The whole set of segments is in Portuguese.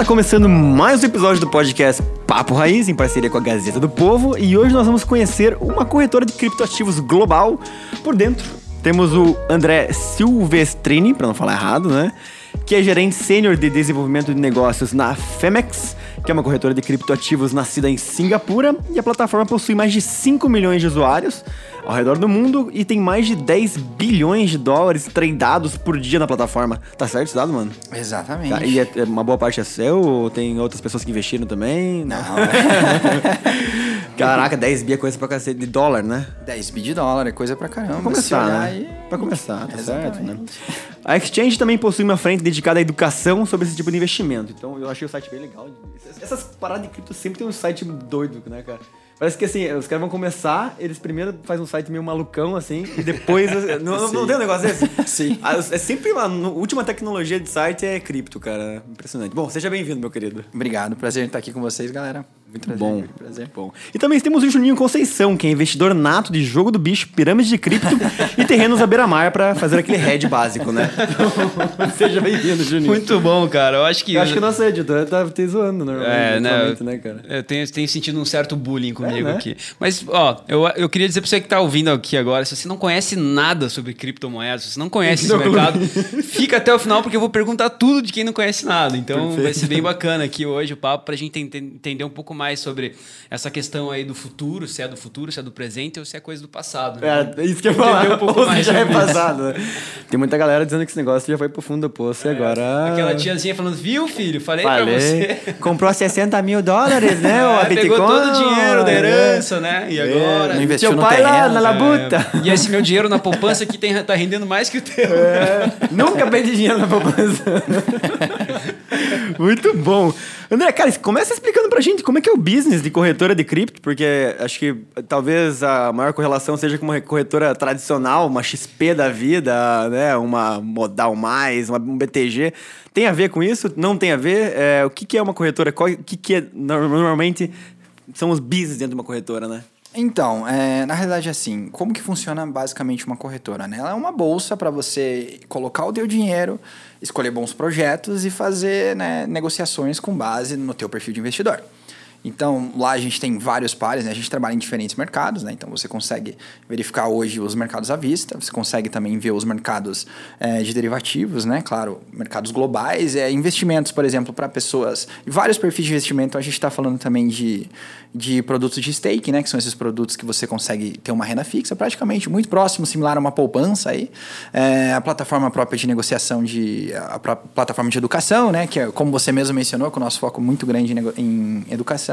tá começando mais um episódio do podcast Papo Raiz, em parceria com a Gazeta do Povo, e hoje nós vamos conhecer uma corretora de criptoativos global. Por dentro, temos o André Silvestrini, para não falar errado, né? Que é gerente sênior de desenvolvimento de negócios na Femex, que é uma corretora de criptoativos nascida em Singapura, e a plataforma possui mais de 5 milhões de usuários ao redor do mundo e tem mais de 10 bilhões de dólares tradeados por dia na plataforma. Tá certo esse dado, mano? Exatamente. Tá, e é, é uma boa parte é seu ou tem outras pessoas que investiram também? Não. Caraca, 10 bi é coisa pra cacete de dólar, né? 10 bi de dólar é coisa pra caramba. Pra começar, né? aí- Pra começar, tá Exatamente. certo, né? A Exchange também possui uma frente dedicada à educação sobre esse tipo de investimento. Então eu achei o site bem legal. Essas paradas de cripto sempre tem um site doido, né, cara? Parece que assim, os caras vão começar, eles primeiro fazem um site meio malucão, assim, e depois. não, não, não tem um negócio desse? Sim. Ah, É sempre uma a última tecnologia de site é cripto, cara. Impressionante. Bom, seja bem-vindo, meu querido. Obrigado, prazer em estar aqui com vocês, galera. Muito prazer. Bom, muito prazer. bom. E também temos o Juninho Conceição, que é investidor nato de jogo do bicho, pirâmide de cripto e terrenos à beira-mar pra fazer aquele head básico, né? Então, seja bem-vindo, Juninho. Muito bom, cara. Eu acho que. Eu acho que o nosso editor tá te zoando normalmente, É, né? né, cara? Eu tenho, tenho sentido um certo bullying comigo né? aqui. Mas, ó, eu, eu queria dizer pra você que tá ouvindo aqui agora, se você não conhece nada sobre criptomoedas, se você não conhece esse Não. mercado, fica até o final porque eu vou perguntar tudo de quem não conhece nada. Então Perfeito. vai ser bem bacana aqui hoje o papo pra gente ente- entender um pouco mais sobre essa questão aí do futuro, se é do futuro, se é do presente ou se é coisa do passado. né? É, isso que eu ia falar. Entender um pouco mais já é passado, né? Tem muita galera dizendo que esse negócio já foi pro fundo do poço e agora... Aquela tiazinha falando, viu, filho? Falei, Falei. pra você. Comprou 60 mil dólares, né? o É, pegou todo o dinheiro da É. herança, né? E agora? Não investiu Seu no pai lá terreno, na né? labuta. É, e esse meu dinheiro na poupança aqui tem, tá rendendo mais que o teu. É, nunca perdi dinheiro na poupança. Muito bom. André, cara, começa explicando pra gente como é que é o business de corretora de cripto, porque acho que talvez a maior correlação seja com uma corretora tradicional, uma XP da vida, né? Uma Modal Mais, uma, um BTG. Tem a ver com isso? Não tem a ver? É, o que, que é uma corretora? Qual, o que, que é, normalmente são os business dentro de uma corretora, né? Então, é, na realidade, assim, como que funciona basicamente uma corretora? Né? Ela é uma bolsa para você colocar o teu dinheiro, escolher bons projetos e fazer né, negociações com base no teu perfil de investidor. Então, lá a gente tem vários pares, né? a gente trabalha em diferentes mercados, né? então você consegue verificar hoje os mercados à vista, você consegue também ver os mercados eh, de derivativos, né? claro, mercados globais, é, investimentos, por exemplo, para pessoas, vários perfis de investimento, a gente está falando também de, de produtos de stake, né? que são esses produtos que você consegue ter uma renda fixa, praticamente muito próximo, similar a uma poupança aí, Eh, a plataforma própria de negociação de, a plataforma de educação, né? que é, como você mesmo mencionou, com o nosso foco muito grande em, em educação,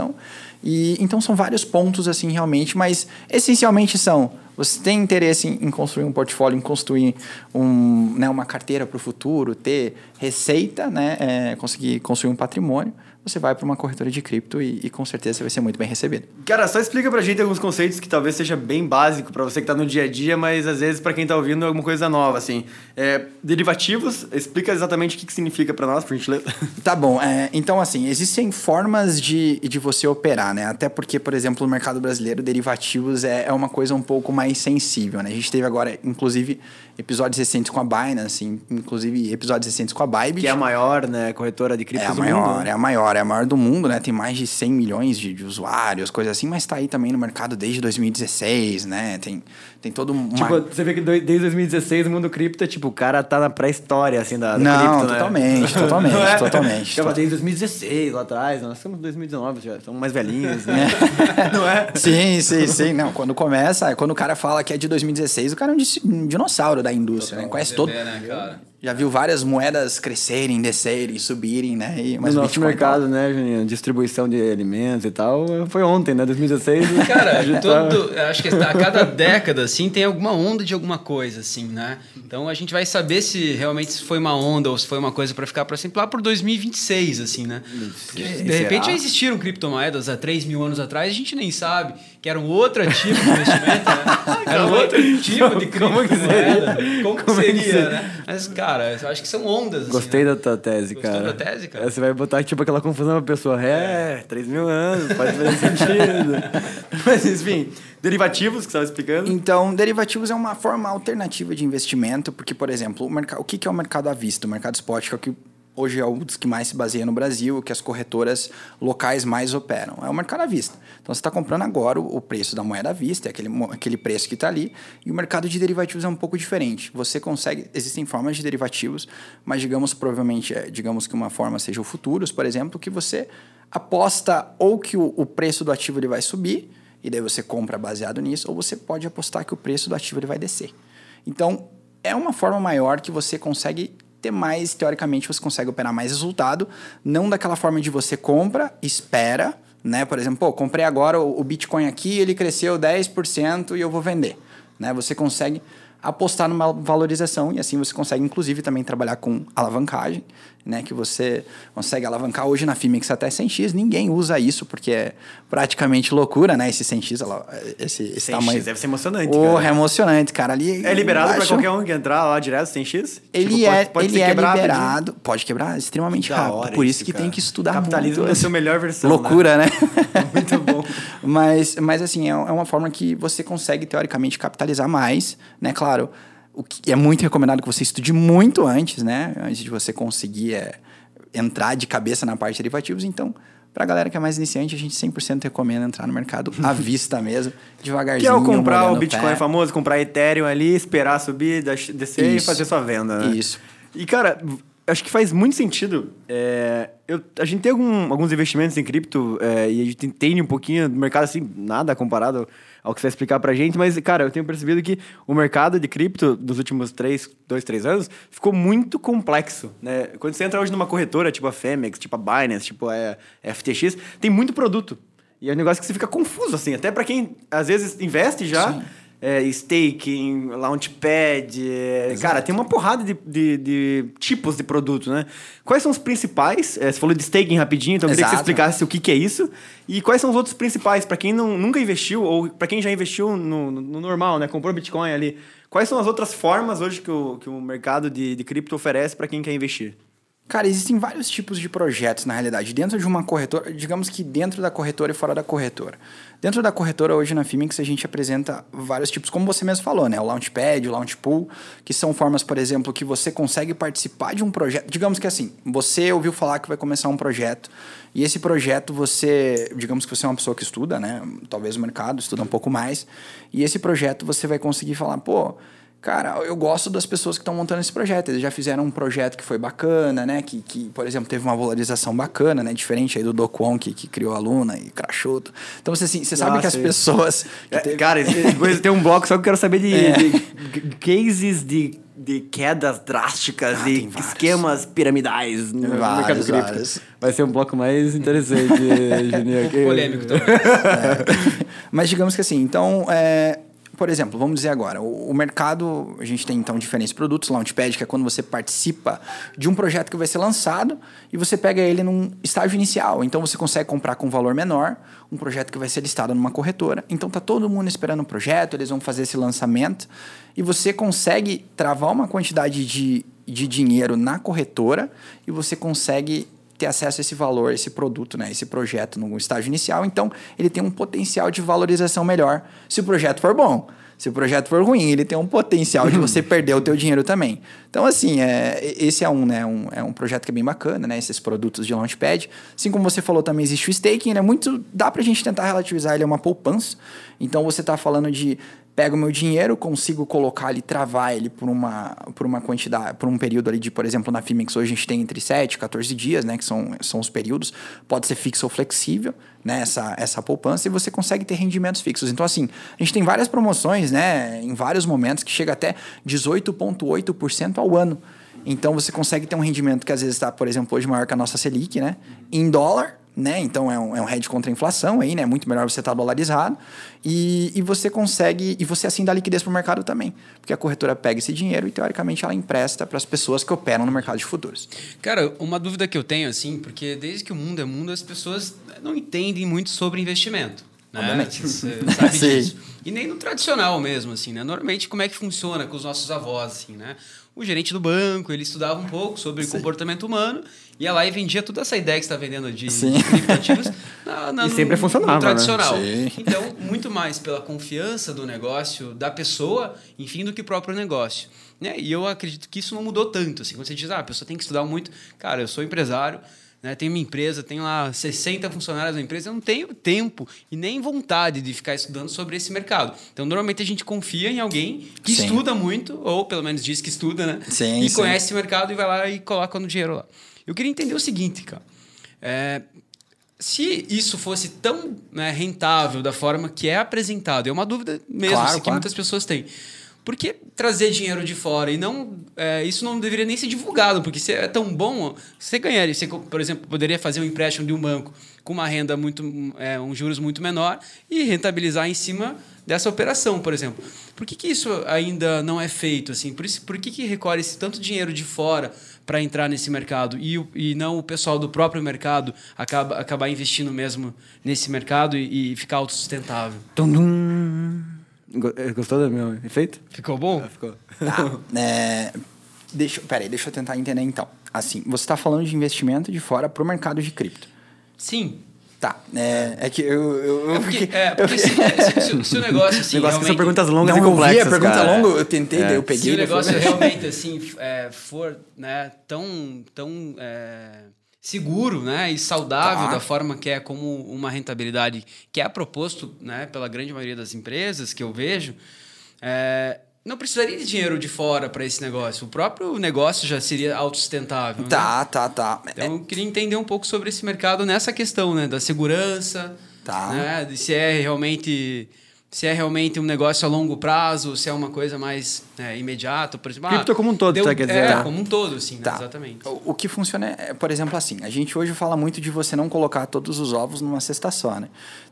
e então são vários pontos assim realmente, mas essencialmente são você tem interesse em, em construir um portfólio, em construir um, né, uma carteira para o futuro, ter receita, né, é, conseguir construir um patrimônio, você vai para uma corretora de cripto e, e com certeza você vai ser muito bem recebido. Cara, só explica pra gente alguns conceitos que talvez seja bem básico pra você que tá no dia a dia, mas às vezes pra quem tá ouvindo é alguma coisa nova, assim. É, derivativos, explica exatamente o que, que significa pra nós, por gentileza. Tá bom, é, então assim, existem formas de, de você operar, né? Até porque, por exemplo, no mercado brasileiro, derivativos é, é uma coisa um pouco mais sensível, né? A gente teve agora, inclusive, episódios recentes com a Binance, in- inclusive episódios recentes com a Bybit. Que é a maior, né, corretora de É criptos a do maior, mundo. né? é a maior, é a maior do mundo, né? Tem mais de 100 milhões de, de usuários, coisa assim, mas tá aí também no mercado desde 2016, né? Tem, tem todo um. Tipo, você vê que do- desde 2016 o mundo cripto é tipo, o cara tá na pré-história, assim, da, da Não, cripto, né? totalmente, totalmente, Não é? totalmente. Ficava desde 2016 lá atrás, nós estamos em 2019, já estamos mais velhinhos, né? É. Não é? Sim, sim, sim. Não, quando começa, quando o cara fala que é de 2016, o cara é um dinossauro da indústria, né? Conhece todo. Né, cara? Já viu várias moedas crescerem, descerem, subirem, né? E, Mas no o nosso mercado, né, Juninho? Distribuição de alimentos e tal, foi ontem, né? 2016. Cara, a gente tá- todo, acho que a cada década, assim, tem alguma onda de alguma coisa, assim, né? Então a gente vai saber se realmente foi uma onda ou se foi uma coisa pra ficar pra sempre lá por 2026, assim, né? Porque, de repente já existiram criptomoedas há 3 mil anos atrás, a gente nem sabe que era um outro tipo de investimento, né? Era um outro tipo de criptomoeda. Como que seria, né? Mas, cara, eu acho que são ondas. assim, Gostei né? da tua tese, Gostou cara. da tese, cara? É, Você vai botar, tipo, aquela confusão pra pessoa. É, 3 mil anos, pode fazer sentido. Mas, enfim, derivativos que você estava explicando. Então, derivativos é uma forma alternativa de investimento, porque, por exemplo, o, o que que é o mercado à vista? O mercado spot, que é o que hoje é um dos que mais se baseia no Brasil, que as corretoras locais mais operam. É o mercado à vista. Então você está comprando agora o preço da moeda à vista, é aquele, aquele preço que está ali, e o mercado de derivativos é um pouco diferente. Você consegue, existem formas de derivativos, mas digamos provavelmente, é, digamos que uma forma seja o futuros, por exemplo, que você aposta ou que o, o preço do ativo ele vai subir, e daí você compra baseado nisso, ou você pode apostar que o preço do ativo ele vai descer. Então, é uma forma maior que você consegue ter mais, teoricamente, você consegue operar mais resultado, não daquela forma de você compra, espera, né? Por exemplo, pô, comprei agora o Bitcoin aqui, ele cresceu 10% e eu vou vender, né? Você consegue apostar numa valorização e assim você consegue inclusive também trabalhar com alavancagem, né, que você consegue alavancar hoje na Fimix até 100x, ninguém usa isso porque é praticamente loucura, né, esse 100x, esse, esse 100x tamanho. deve ser emocionante, oh, é emocionante, cara, ali É liberado para qualquer um que entrar lá direto 100x? Ele tipo, é, pode, pode ele é liberado, pode quebrar extremamente rápido, por isso, isso que tem que estudar Capitalismo muito. é a sua melhor versão, Loucura, né? né? muito bom. mas, mas assim, é, é uma forma que você consegue teoricamente capitalizar mais, né, claro, o que é muito recomendado que você estude muito antes, né? Antes de você conseguir é, entrar de cabeça na parte de derivativos. Então, para a galera que é mais iniciante, a gente 100% recomenda entrar no mercado à vista mesmo, devagarzinho. Que é o comprar o Bitcoin famoso, comprar Ethereum ali, esperar subir, descer Isso. e fazer sua venda, né? Isso. E, cara, acho que faz muito sentido. É, eu, a gente tem algum, alguns investimentos em cripto é, e a gente entende um pouquinho do mercado, assim, nada comparado ao que você vai explicar pra gente, mas, cara, eu tenho percebido que o mercado de cripto dos últimos três, dois, três anos ficou muito complexo, né? Quando você entra hoje numa corretora, tipo a Femex, tipo a Binance, tipo a FTX, tem muito produto. E é um negócio que você fica confuso, assim, até para quem às vezes investe já. Sim é, staking, launchpad. É, cara, tem uma porrada de, de, de, tipos de produto, né? Quais são os principais? É, você falou de staking rapidinho, então eu queria que você explicasse o que, que é isso. E quais são os outros principais, para quem não, nunca investiu, ou para quem já investiu no, no, normal, né? Comprou Bitcoin ali. Quais são as outras formas hoje que o, que o mercado de, de cripto oferece para quem quer investir? Cara, existem vários tipos de projetos na realidade. Dentro de uma corretora, digamos que dentro da corretora e fora da corretora. Dentro da corretora, hoje na Fimix, a gente apresenta vários tipos, como você mesmo falou, né? O Launchpad, o Launchpool, que são formas, por exemplo, que você consegue participar de um projeto. Digamos que assim, você ouviu falar que vai começar um projeto, e esse projeto você, digamos que você é uma pessoa que estuda, né? Talvez o mercado, estuda um pouco mais, e esse projeto você vai conseguir falar, pô Cara, eu gosto das pessoas que estão montando esse projeto. Eles já fizeram um projeto que foi bacana, né? Que, que por exemplo, teve uma valorização bacana, né? Diferente aí do Dokwon, que, que criou a Luna e crashou. Então, você, assim, você ah, sabe que as pessoas... É, teve... Cara, depois tem um bloco só que eu quero saber de, é. de cases de de quedas drásticas ah, e esquemas piramidais no vários, mercado cripto. Vai ser um bloco mais interessante, Juninho. Um polêmico também. É. Mas digamos que assim, então, é, por exemplo, vamos dizer agora, o, o, mercado, a gente tem então diferentes produtos, Launchpad, que é quando você participa de um projeto que vai ser lançado e você pega ele num estágio inicial. Então você consegue comprar com um valor menor, um projeto que vai ser listado numa corretora. Então tá todo mundo esperando o projeto, eles vão fazer esse lançamento e você consegue travar uma quantidade de, de dinheiro na corretora e você consegue ter acesso a esse valor, esse produto, né, esse projeto no estágio inicial. Então, ele tem um potencial de valorização melhor se o projeto for bom. Se o projeto for ruim, ele tem um potencial de você perder o teu dinheiro também. Então, assim, é, esse é um, né, um, é um projeto que é bem bacana, né? Esses produtos de Launchpad. Assim como você falou, também existe o staking, né? Muito, dá pra gente tentar relativizar, ele é uma poupança. Então, você está falando de pego meu dinheiro, consigo colocar ali, travar ele por uma, por uma quantidade, por um período ali de, por exemplo, na Fimix hoje a gente tem entre 7 e 14 dias, né, que são, são os períodos, pode ser fixo ou flexível, né, essa, essa poupança, e você consegue ter rendimentos fixos. Então, assim, a gente tem várias promoções, né, em vários momentos, que chega até 18,8% ao ano. Então, você consegue ter um rendimento que às vezes está, por exemplo, hoje maior que a nossa Selic, né, em dólar, né? Então é um, é um hedge contra a inflação aí, né? Muito melhor você estar tá dolarizado. E, e você consegue, e você assim dá liquidez para o mercado também. Porque a corretora pega esse dinheiro e, teoricamente, ela empresta para as pessoas que operam no mercado de futuros. Cara, uma dúvida que eu tenho, assim, porque desde que o mundo é mundo, as pessoas não entendem muito sobre investimento. Né? Obviamente. Você sabe Sim. disso. E nem no tradicional mesmo, assim, né? Normalmente, como é que funciona com os nossos avós, assim, né? O gerente do banco, ele estudava um pouco sobre comportamento humano, ia lá e vendia toda essa ideia que você está vendendo de Sim. criptoativos na, na, E sempre no, funcionava, no né? tradicional. Sim. Então, muito mais pela confiança do negócio, da pessoa, enfim, do que o próprio negócio. Né? E eu acredito que isso não mudou tanto. Assim, quando você diz, ah, a pessoa tem que estudar muito. Cara, eu sou empresário, né? tenho minha empresa, tenho lá 60 funcionários na empresa, eu não tenho tempo e nem vontade de ficar estudando sobre esse mercado. Então, normalmente a gente confia em alguém que Sim. estuda muito, ou pelo menos diz que estuda, né? Sim, e sim. conhece esse mercado e vai lá e coloca no dinheiro lá. Eu queria entender o seguinte, cara. É, se isso fosse tão né, rentável da forma que é apresentado, é uma dúvida mesmo Claro, assim, que claro. muitas pessoas têm. Por que trazer dinheiro de fora e não é, isso não deveria nem ser divulgado? Porque se é tão bom, você ganharia. Você, por exemplo, poderia fazer um empréstimo de um banco com uma renda muito, é, um juros muito menor e rentabilizar em cima dessa operação, por exemplo. Por que, que isso ainda não é feito assim? Por, isso, por que, que recolhe esse tanto dinheiro de fora para entrar nesse mercado e, e não o pessoal do próprio mercado acaba, acabar investindo mesmo nesse mercado e, e ficar autossustentável? Tum, dum. Eh, Gostou do meu efeito? Ficou bom? Ficou. Tá. É, deixa, peraí, deixa eu tentar entender então. Assim, você está falando de investimento de fora para o mercado de cripto. Sim. Tá. É, é que eu. eu, É porque, é, porque se, se- se- se o negócio assim, Negócio que são perguntas longas não, e eu vi complexas. a pergunta cara. longa, eu tentei, É. daí eu peguei. se o daí foi- negócio realmente assim é, for né, tão, tão é, seguro né, e saudável Tá. da forma que é como uma rentabilidade que é proposto né, pela grande maioria das empresas que eu vejo, é, não precisaria de dinheiro de fora para esse negócio. O próprio negócio já seria autossustentável. né? Tá, tá, tá. É, Então, eu queria entender um pouco sobre esse mercado nessa questão, né? Da segurança, Tá. né? De se é realmente... Se é realmente um negócio a longo prazo, se é uma coisa mais né, imediata, por exemplo. Cripto como um todo, tá, quer dizer, É, tá. como um todo, sim, né? Tá. exatamente. O, o que funciona é, por exemplo, assim, a gente hoje fala muito de você não colocar todos os ovos numa cesta só, né?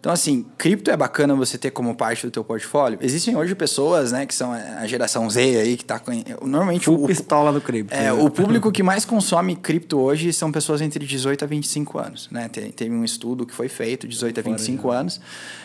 Então, assim, cripto é bacana você ter como parte do teu portfólio. Existem hoje pessoas, né, que são a geração Z aí, que tá com... Normalmente, Full o, pistola do cripto. É, né? o público que mais consome cripto hoje são pessoas entre 18 a 25 anos, né? Te- Teve um estudo que foi feito, 18 a 25 anos.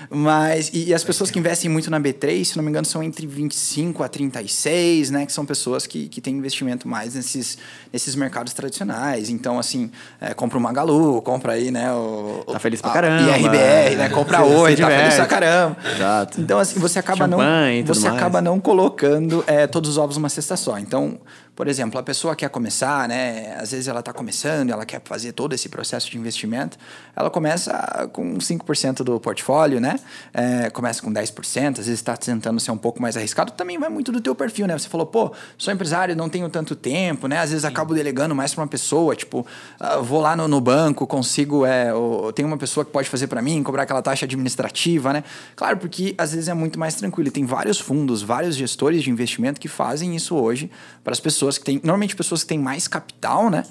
Mas, e, e as pessoas que investem muito na B3, se não me engano, são entre 25 a 36, né? Que são pessoas que, que têm investimento mais nesses, nesses mercados tradicionais. Então, assim, é, compra o Magalu, compra aí, né? O, Tá feliz pra a caramba, IRBR, né? é. Compra Se oi, tá feliz pra caramba. Exato. Então, assim, você acaba não, Champanhe você mais. acaba não colocando é, todos os ovos numa cesta só. Então, por exemplo, a pessoa quer começar, né? Às vezes ela está começando, ela quer fazer todo esse processo de investimento. Ela começa com 5% do portfólio, né? É, começa com 10%, às vezes está tentando ser um pouco mais arriscado. Também vai muito do teu perfil, né? Você falou, pô, sou empresário, não tenho tanto tempo, né? Às vezes acabo delegando mais para uma pessoa, tipo, ah, vou lá no, no banco, consigo, é, tem uma pessoa que pode fazer para mim, cobrar aquela taxa administrativa, né? Claro, porque às vezes é muito mais tranquilo. E tem vários fundos, vários gestores de investimento que fazem isso hoje para as pessoas que têm, normalmente pessoas que têm mais capital, né?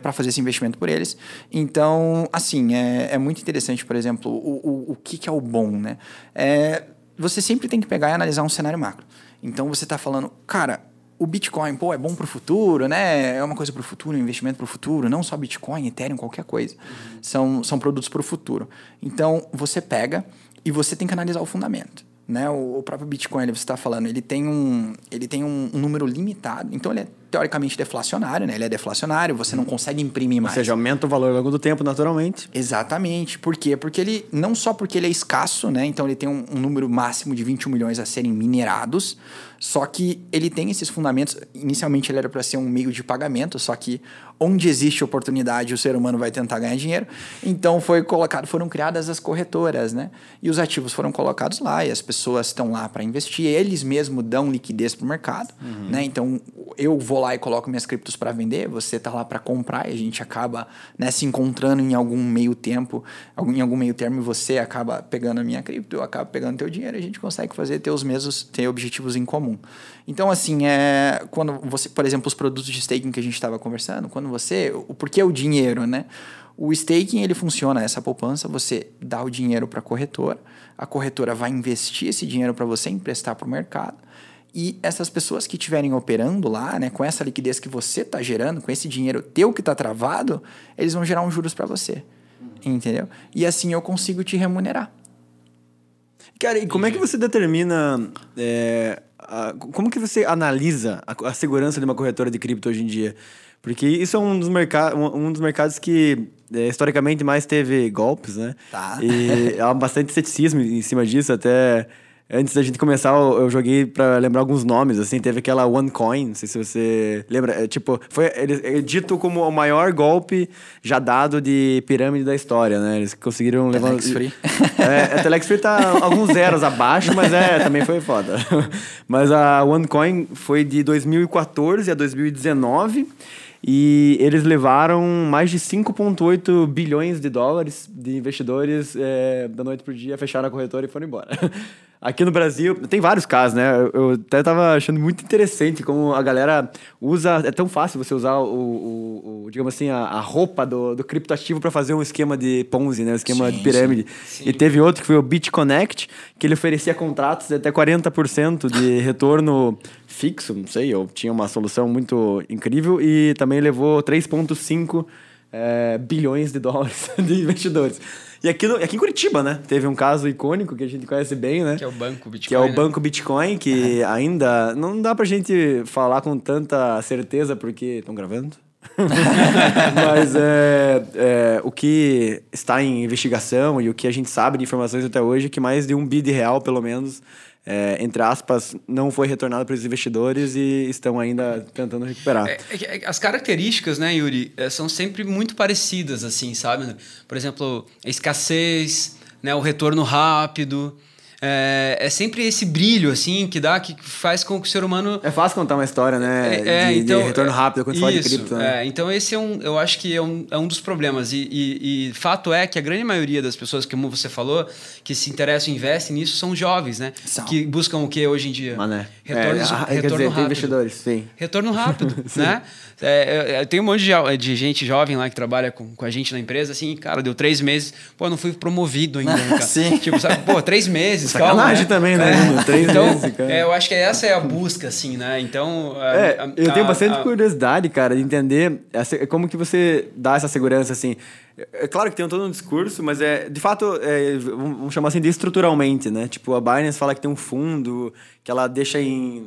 para fazer esse investimento por eles. Então, assim, é, é muito interessante, por exemplo, o, o, o que, que é o bom, né? É, você sempre tem que pegar e analisar um cenário macro. Então, você está falando, cara, o Bitcoin, pô, é bom para o futuro, né? É uma coisa para o futuro, um investimento para o futuro. Não só Bitcoin, Ethereum, qualquer coisa. São, são produtos para o futuro. Então, você pega e você tem que analisar o fundamento. Né? O, o próprio Bitcoin, você está falando, ele tem, um, ele tem um, um número limitado. Então, ele é teoricamente deflacionário, né? Ele é deflacionário, você não consegue imprimir Ou mais. seja, aumenta o valor ao longo do tempo, naturalmente. Exatamente. Por quê? Porque ele, não só porque ele é escasso, né? Então ele tem um, um número máximo de 21 milhões a serem minerados, só que ele tem esses fundamentos. Inicialmente ele era para ser um meio de pagamento, só que onde existe oportunidade o ser humano vai tentar ganhar dinheiro. Então foi colocado, foram criadas as corretoras, né? E os ativos foram colocados lá e as pessoas estão lá para investir. Eles mesmos dão liquidez para o mercado, né? Então eu vou lá e coloco minhas criptos para vender, você tá lá para comprar e a gente acaba né, se encontrando em algum meio tempo, em algum meio termo você acaba pegando a minha cripto, eu acabo pegando teu dinheiro, a gente consegue fazer ter os mesmos, ter objetivos em comum. Então assim, é quando você, por exemplo, os produtos de staking que a gente estava conversando, quando você, o porquê o dinheiro, né? O staking ele funciona essa poupança, você dá o dinheiro para a corretora, a corretora vai investir esse dinheiro para você emprestar para o mercado. E essas pessoas que estiverem operando lá, né, com essa liquidez que você está gerando, com esse dinheiro teu que está travado, eles vão gerar um juros para você. Entendeu? E assim eu consigo te remunerar. Cara, e como é que você determina. é, a- como que você analisa a, a segurança de uma corretora de cripto hoje em dia? Porque isso é um dos, merca um, um dos mercados que é, historicamente mais teve golpes, né? Tá. E há bastante ceticismo em cima disso, até. Antes da gente começar, eu, eu joguei pra lembrar alguns nomes, assim, teve aquela OneCoin, não sei se você lembra, é, tipo, foi ele, é dito como o maior golpe já dado de pirâmide da história, né? Eles conseguiram levar... Telex Free. É, a Telex Free tá alguns zeros abaixo, mas é, também foi foda. Mas a OneCoin foi de 2014 a 2019 e eles levaram mais de 5,8 bilhões de dólares de investidores é, da noite pro dia, fecharam a corretora e foram embora. Aqui no Brasil, tem vários casos, né? Eu, até tava achando muito interessante como a galera usa. É tão fácil você usar o, o- o, digamos assim, a, a roupa do, do criptoativo para fazer um esquema de Ponzi, né? Um esquema Sim, de pirâmide. sim. E teve outro que foi o BitConnect, que ele oferecia contratos de até 40% de retorno fixo, não sei, ou tinha uma solução muito incrível e também levou 3,5 eh, bilhões de dólares de investidores. E aqui, no- aqui em Curitiba, né? Teve um caso icônico que a gente conhece bem, né? Que é o banco Bitcoin. Que é o né? Banco Bitcoin, que ainda não dá pra gente falar com tanta certeza porque estão gravando. Mas é, é, o que está em investigação e o que a gente sabe de informações até hoje é que mais de um bi de real, pelo menos, é, entre aspas, não foi retornado para os investidores e estão ainda tentando recuperar. É, é é as características, né, Yuri, são sempre muito parecidas, assim, sabe? Por exemplo, a escassez, né, o retorno rápido. É, é sempre esse brilho, assim, que dá, que faz com que o ser humano É fácil contar uma história, né? de, de retorno rápido quando você fala de isso, cripto. Né? é, então esse é um, eu acho que é um, é um dos problemas. E, e- e fato é que a grande maioria das pessoas, como você falou, que se interessam e investem nisso são jovens, né? São. Que buscam o que hoje em dia? Mané. Retorno, é, ah, quer retorno dizer, tem rápido. investidores, sim. Retorno rápido, né? É, é, tem um monte de, de gente jovem lá que trabalha com, com a gente na empresa, assim, cara, deu três meses, pô, não fui promovido ainda, cara? Sim. Tipo, sabe, pô, três meses, Sacanagem né? também, né, É. Três então, meses, é, eu acho que essa é a busca, assim, né? Então... a- É, a- eu tenho bastante a- curiosidade, cara, de entender a se- como que você dá essa segurança, assim. É claro que tem todo um discurso, mas é de fato, é, vamos chamar assim de estruturalmente, né? Tipo, a Binance fala que tem um fundo que ela deixa em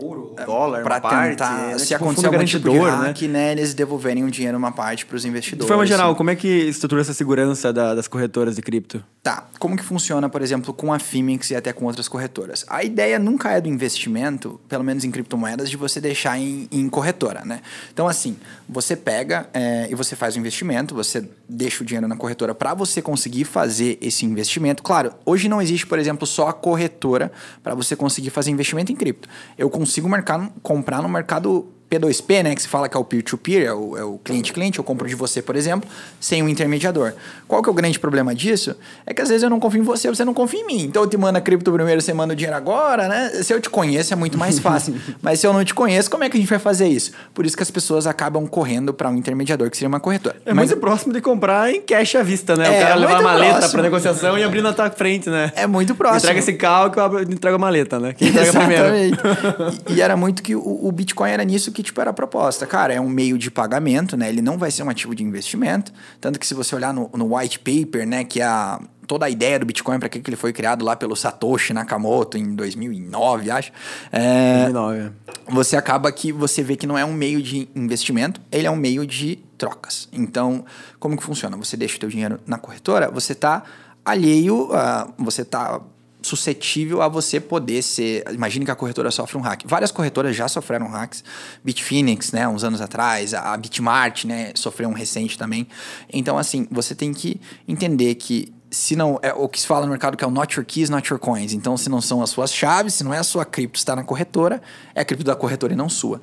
ouro, dólar, Pra uma parte, tentar, né? se Tipo, um acontecer fundo algum tipo de hack, né? eles devolverem um dinheiro uma parte para os De investidores. forma geral, como é que estrutura essa segurança da- das corretoras de cripto? Tá, como que funciona, por exemplo, com a Fimix e até com outras corretoras? A ideia nunca é do investimento, pelo menos em criptomoedas, de você deixar em, em corretora, né? Então, assim, você pega é, e você faz o investimento, você deixa o dinheiro na corretora para você conseguir fazer esse investimento. Claro, hoje não existe, por exemplo, só a corretora para você conseguir fazer investimento em cripto. Eu consigo marcar, comprar no mercado P2P, né, que se fala que é o peer-to-peer, é o, é o cliente-cliente, eu compro de você, por exemplo, sem um intermediador. Qual que é o grande problema disso? É que às vezes eu não confio em você, você não confia em mim. Então eu te mando a cripto primeiro, você manda o dinheiro agora, né? Se eu te conheço é muito mais fácil. Mas se eu não te conheço, como é que a gente vai fazer isso? Por isso que as pessoas acabam correndo para um intermediador, que seria uma corretora. É Mas muito próximo de comprar em cash à vista, né? É, o cara levar a maleta pra negociação e abrir na tua frente, né? é muito próximo. Entrega esse carro que eu entrego a maleta, né? Quem entrega primeiro. Exatamente. e, e era muito que o, o Bitcoin era nisso que tipo era a proposta. Cara, é um meio de pagamento, né? Ele não vai ser um ativo de investimento. Tanto que se você olhar no, no white paper, né, que é a toda a ideia do Bitcoin para que que ele foi criado lá pelo Satoshi Nakamoto em 2009, acho. É, 2009. você acaba que você vê que não é um meio de investimento, ele é um meio de trocas. Então, como que funciona? Você deixa o teu dinheiro na corretora, você está alheio, a, você está suscetível a você poder ser. Imagine que a corretora sofre um hack. Várias corretoras já sofreram hacks. Bitfinex, né, uns anos atrás, a Bitmart, né, sofreu um recente também. Então, assim, você tem que entender que se não é o que se fala no mercado que é o not your keys, not your coins. Então, se não são as suas chaves, se não é a sua cripto está na corretora, é a cripto da corretora e não sua.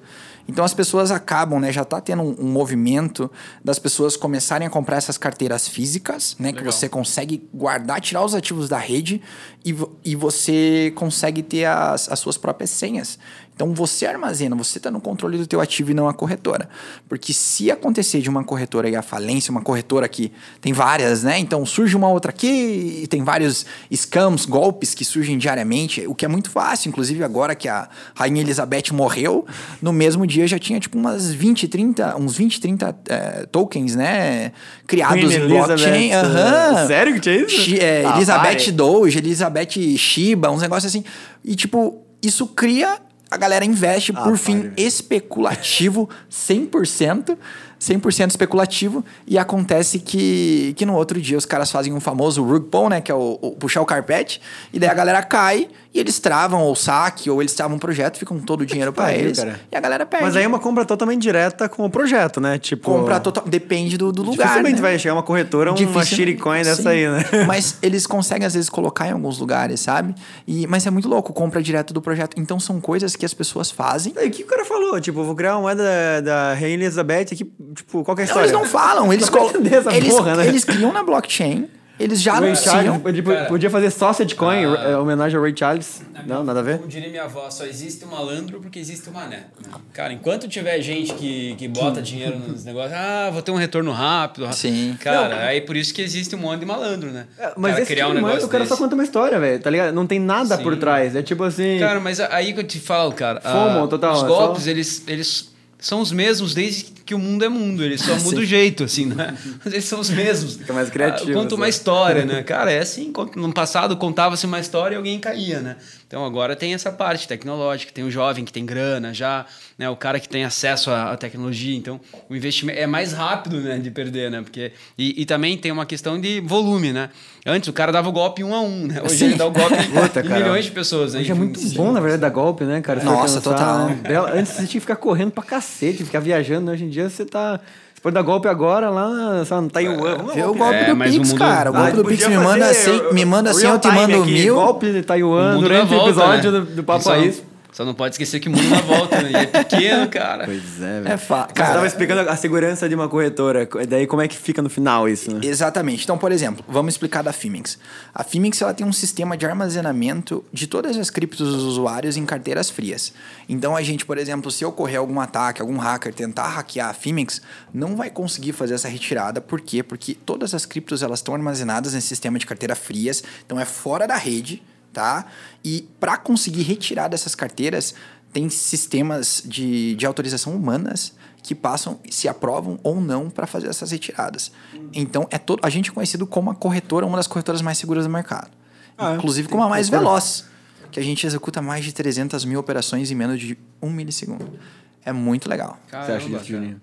Então as pessoas acabam, né? Já está tendo um, um movimento das pessoas começarem a comprar essas carteiras físicas, né? Que Legal. você consegue guardar, tirar os ativos da rede e, e você consegue ter as, as suas próprias senhas. Então você armazena, você está no controle do teu ativo e não a corretora. Porque se acontecer de uma corretora e a falência, uma corretora que tem várias, né? Então surge uma outra aqui e tem vários scams, golpes que surgem diariamente, o que é muito fácil. Inclusive agora que a Rainha Elizabeth morreu, no mesmo dia já tinha tipo umas 20, 30, uns 20, 30 é, tokens, né? Criados Queen em blockchain. Aham. Sério que tinha isso? É, Ah, Elizabeth pare. Doge, Elizabeth Shiba, uns negócios assim. E, tipo, isso cria. A galera investe Ah, por pare, fim velho. especulativo, 100%. 100% especulativo e acontece que, que no outro dia os caras fazem um famoso rug pull, né, que é o, o puxar o carpete, e daí a galera cai e eles travam o saque ou eles travam um projeto, ficam todo o dinheiro pra pariu, eles cara. e a galera perde. Mas aí é uma compra totalmente direta com o projeto, né? Tipo. compra total, depende do, do lugar, Dificilmente né? vai chegar uma corretora, uma Difícil- shitcoin dessa Sim. aí, né? Mas eles conseguem, às vezes, colocar em alguns lugares, sabe? E, mas é muito louco, compra direto do projeto. Então são coisas que as pessoas fazem. E o que o cara falou? Tipo, vou criar uma moeda da, da Rainha Elizabeth aqui, tipo, qual que é a Não, história? eles não falam, eles, Só pra colo- entender essa eles, porra, né? eles criam na blockchain, eles já O Ray anunciam. Charles, podia, Cara. podia fazer Sausage Coin, Ah. é, homenagem ao Ray Charles. Não, nada a ver? Como diria minha avó, só existe o malandro porque existe o mané. Cara, enquanto tiver gente que, que bota dinheiro nos negócios, ah, vou ter um retorno rápido. rápido. Sim. Cara, aí por isso que existe um monte de malandro, né? É, Mas cara, esse criar um tipo negócio o cara só conta uma história, velho, tá ligado? Não tem nada Sim. por trás. É tipo assim. Cara, mas aí que eu te falo, cara. FOMO, ah, total, Os é golpes, só- eles, eles são os mesmos desde que o mundo é mundo. Eles só mudam o jeito, assim, né? Mas eles são os mesmos. Fica mais criativo, Ah, Conta uma né? história, né? Cara, é assim. No passado contava-se uma história e alguém caía, né? Então agora tem essa parte tecnológica. Tem o jovem que tem grana já, né? O cara que tem acesso à, à tecnologia. Então o investimento é mais rápido, né? De perder, né? Porque, e, e também tem uma questão de volume, né? Antes o cara dava o golpe um a um, né? Hoje Sim. ele dá o golpe em, Puta, em cara. milhões de pessoas, né? Hoje é muito bom, na verdade, dar golpe, né, cara? Nossa, total. né? Antes você tinha que ficar correndo pra cacete, ficar viajando. né? Hoje em dia você tá. Você pode dar golpe agora lá, lá, no Taiwan. Dar Vê o golpe. É, do Pix, mundo- cara. O Ah, golpe do podia Pix me manda fazer, 100, me manda 100 eu real te mando aqui, mil. Golpe de Taiwan durante o episódio né? do, do Papo só, Raiz. Só não pode esquecer que o mundo dá volta, né? E é pequeno, cara. Pois é, velho. É fa... Você Cara, tava explicando a segurança de uma corretora. e Daí como é que fica no final isso, né? Exatamente. Então, por exemplo, vamos explicar da Fimix. A Fimix ela tem um sistema de armazenamento de todas as criptos dos usuários em carteiras frias. Então, a gente, por exemplo, se ocorrer algum ataque, algum hacker tentar hackear a Fimix, não vai conseguir fazer essa retirada. Por quê? Porque todas as criptos elas estão armazenadas nesse sistema de carteira frias, então é fora da rede, tá? E para conseguir retirar dessas carteiras, tem sistemas de, de autorização humanas que passam, se aprovam ou não para fazer essas retiradas. Então, é todo, a gente é conhecido como a corretora, uma das corretoras mais seguras do mercado. Ah, é? Inclusive como a mais veloz, que a gente executa mais de 300 mil operações em menos de um milissegundo. É muito legal. O que você acha Caramba, disso, cara. Juninho?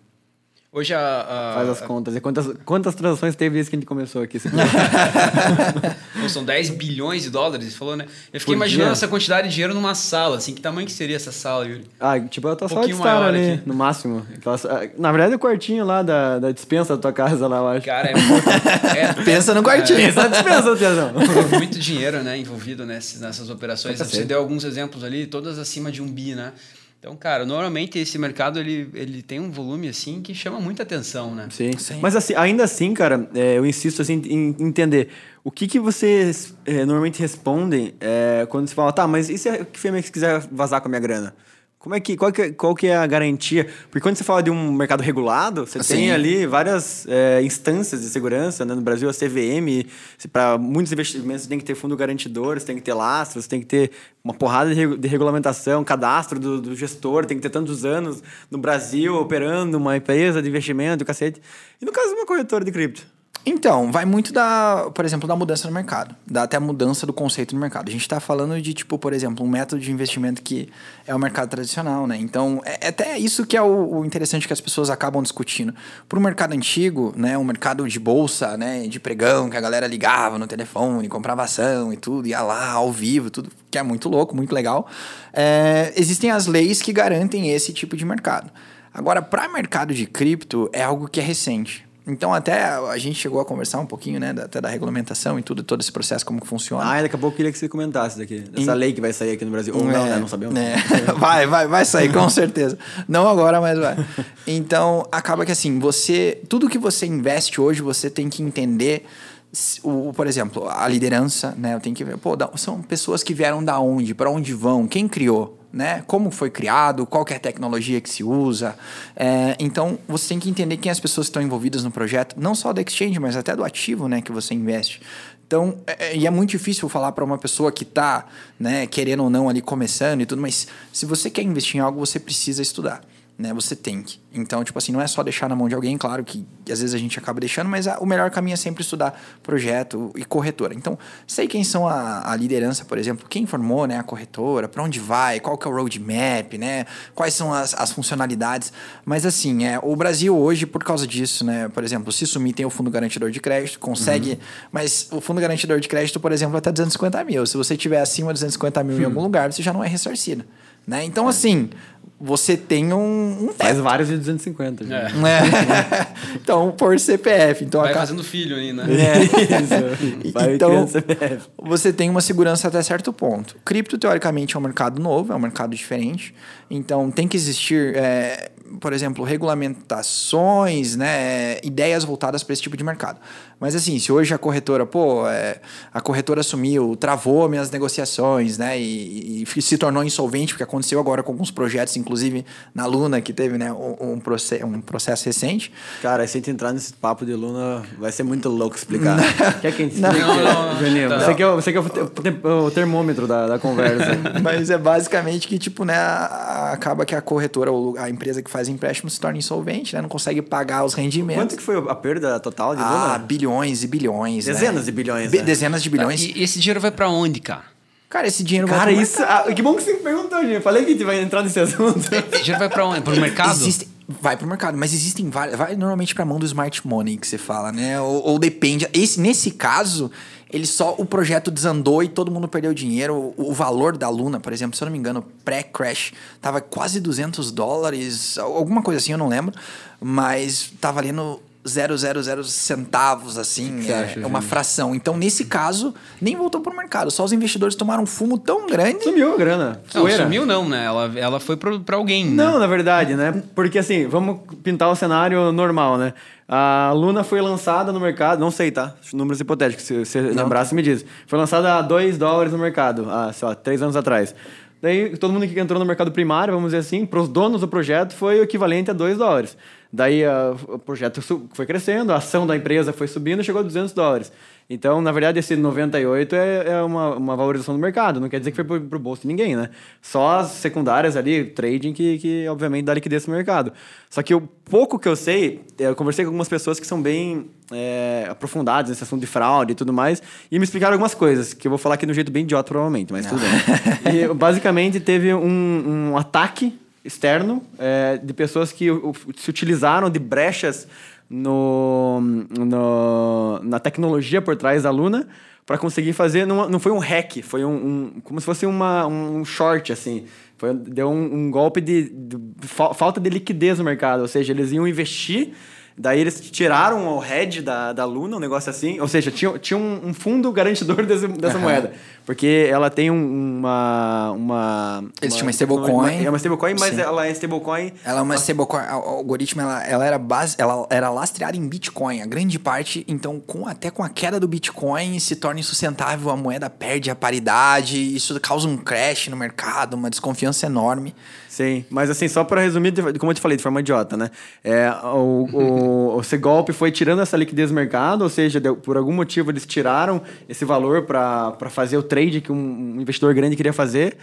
Hoje a. a- Faz as contas. E quantas, quantas transações teve desde que a gente começou aqui? Pô, são 10 bilhões de dólares, você falou, né? Eu fiquei Por imaginando dia. essa quantidade de dinheiro numa sala, assim. Que tamanho que seria essa sala, Yuri? ah, tipo, a tua sala de pouquinho estar ali, aqui. no máximo. Na verdade, é o quartinho lá da, da dispensa da tua casa lá, eu acho. Cara, é muito. é- Pensa no quartinho. Essa dispensa, Tiazão. é muito dinheiro, né, envolvido nessas, nessas operações. Pra Você deu alguns exemplos ali, todas acima de um bi, né? Então, cara, normalmente esse mercado ele, ele tem um volume assim que chama muita atenção, né? Sim. Sim. Mas assim, ainda assim, cara, é, eu insisto assim, em entender o que, que vocês é, normalmente respondem é, quando você fala, tá, mas e se a Femex quiser vazar com a minha grana? Como é que, qual, que, é- qual que é a garantia? Porque quando você fala de um mercado regulado, você Sim. tem ali várias é, instâncias de segurança, né? No Brasil, a CVM, para muitos investimentos tem que ter fundo garantidor, você tem que ter lastros, tem que ter uma porrada de, de regulamentação, cadastro do, do gestor, tem que ter tantos anos no Brasil operando uma empresa de investimento, cacete. E no caso de uma corretora de cripto? Então, vai muito da, por exemplo, da mudança no mercado. Da até a mudança do conceito no mercado. A gente está falando de, tipo, por exemplo, um método de investimento que é o mercado tradicional, né? Então, é é até isso que é o, o interessante que as pessoas acabam discutindo. Para o mercado antigo, né? O mercado de bolsa, né? De pregão, que a galera ligava no telefone, comprava ação e tudo, ia lá ao vivo, tudo que é muito louco, muito legal. É, existem as leis que garantem esse tipo de mercado. Agora, para mercado de cripto, é algo que é recente. Então, até a gente chegou a conversar um pouquinho, né, da- até da regulamentação e tudo, todo esse processo, como que funciona. Ah, daqui a pouco eu queria que você comentasse daqui. Essa lei que vai sair aqui no Brasil. Ou não, É, né? Não sabemos. é. vai, vai, vai sair, com certeza. Não agora, mas vai. Então, acaba que assim, você. Tudo que você investe hoje, você tem que entender. O, por exemplo, a liderança, né? Eu tenho que ver. Pô, da- são pessoas que vieram da onde, para onde vão, quem criou. Né? Como foi criado, qual é a tecnologia que se usa. É, então, você tem que entender quem as pessoas estão envolvidas no projeto, não só do exchange, mas até do ativo, né, que você investe. Então, é, e é muito difícil falar para uma pessoa que está, né, querendo ou não ali começando e tudo, mas se você quer investir em algo, você precisa estudar né? Você tem que. Então, tipo assim, não é só deixar na mão de alguém, claro que às vezes a gente acaba deixando, mas a, o melhor caminho é sempre estudar projeto e corretora. Então, sei quem são a, a liderança, por exemplo, quem formou né, a corretora, para onde vai, qual que é o roadmap, né? Quais são as, as funcionalidades. Mas assim, é, o Brasil hoje, por causa disso, né? Por exemplo, se sumir tem o fundo garantidor de crédito, consegue. Uhum. Mas o fundo garantidor de crédito, por exemplo, é até 250 mil. Se você tiver acima de 250 mil hum. em algum lugar, você já não é ressarcido. Né? Então, é. assim, você tem um, um Faz vários de 250. Já. É. é. então, por CPF. Então, Vai fazendo filho aí, né? É. Isso. Vai então, CPF. você tem uma segurança até certo ponto. Cripto, teoricamente, é um mercado novo, é um mercado diferente. Então, tem que existir, é, por exemplo, regulamentações, né, ideias voltadas para esse tipo de mercado. Mas assim, se hoje a corretora, pô, é, a corretora assumiu, travou minhas negociações, né, e, e, se tornou insolvente, porque aconteceu agora com alguns projetos, inclusive na Luna, que teve, né, um, um, processo, um processo recente. Cara, se a gente entrar nesse papo de Luna, vai ser muito louco explicar. Quer que a gente não, não, não, Juninho, você, que é, você que é o termômetro da, da conversa. Mas é basicamente que, tipo, né, acaba que a corretora, ou a empresa que faz empréstimo se torna insolvente, né, não consegue pagar os rendimentos. Quanto que foi a perda total de Luna? Ah, bilhões e bilhões. Dezenas né? de bilhões. Né? Dezenas de bilhões. E esse dinheiro vai para onde, cara? Cara, esse dinheiro cara, vai isso. Ah, que bom que você me perguntou, gente. Eu falei que a gente vai entrar nesse assunto. Esse dinheiro vai para onde? Para o mercado? Existe, vai para o mercado, mas existem várias. Vai normalmente para a mão do smart money que você fala, né? Ou, ou, depende. Esse, nesse caso, ele só. O projeto desandou e todo mundo perdeu dinheiro. O, o valor da Luna, por exemplo, se eu não me engano, pré-crash, tava quase 200 dólares, alguma coisa assim, eu não lembro. Mas tava valendo 000 centavos, assim, é, acha, é, uma fração. Então, nesse caso, nem voltou para o mercado. Só os investidores tomaram um fumo tão grande. Sumiu a grana. Não, sumiu não, né? Ela, ela foi para alguém. Né? Não, na verdade, né? Porque assim, vamos pintar o cenário normal, né? A Luna foi lançada no mercado, não sei, tá? Números hipotéticos, se você lembrar, você me diz. Foi lançada a 2 dólares no mercado, há, sei lá, 3 anos atrás. Daí, todo mundo que entrou no mercado primário, vamos dizer assim, para os donos do projeto, foi o equivalente a 2 dólares. Daí a, o projeto foi crescendo, a ação da empresa foi subindo e chegou a 200 dólares. Então, na verdade, esse 98 é, é uma, uma valorização do mercado. Não quer dizer que foi para o bolso de ninguém, né? Só as secundárias ali, trading, que, que obviamente dá liquidez no mercado. Só que o pouco que eu sei, eu conversei com algumas pessoas que são bem é, aprofundadas nesse assunto de fraude e tudo mais, e me explicaram algumas coisas, que eu vou falar aqui no jeito bem idiota, provavelmente, mas tudo bem. e, basicamente, teve um, um ataque externo é, de pessoas que se utilizaram de brechas no, no, na tecnologia por trás da Luna para conseguir fazer. Não, não foi um hack, foi um, um como se fosse uma, um short, assim. Foi, deu um, um golpe de, de, de, falta de liquidez no mercado. Ou seja, eles iam investir Daí eles tiraram o head da, da Luna, um negócio assim. Ou seja, tinha, tinha um, um fundo garantidor desse, dessa uhum. moeda. Porque ela tem um, uma, uma. Eles tinham uma stablecoin. É uma stablecoin, mas Sim. ela é stablecoin. Ela é uma stablecoin. O algoritmo ela, ela, era base, ela era lastreada em Bitcoin. A grande parte, então, com, até com a queda do Bitcoin, se torna insustentável, a moeda perde a paridade. Isso causa um crash no mercado, uma desconfiança enorme. Sim, mas assim, só para resumir, como eu te falei, de forma idiota, né? É, o, o, o Segolpe foi tirando essa liquidez do mercado, ou seja, deu, por algum motivo eles tiraram esse valor para fazer o trade que um investidor grande queria fazer.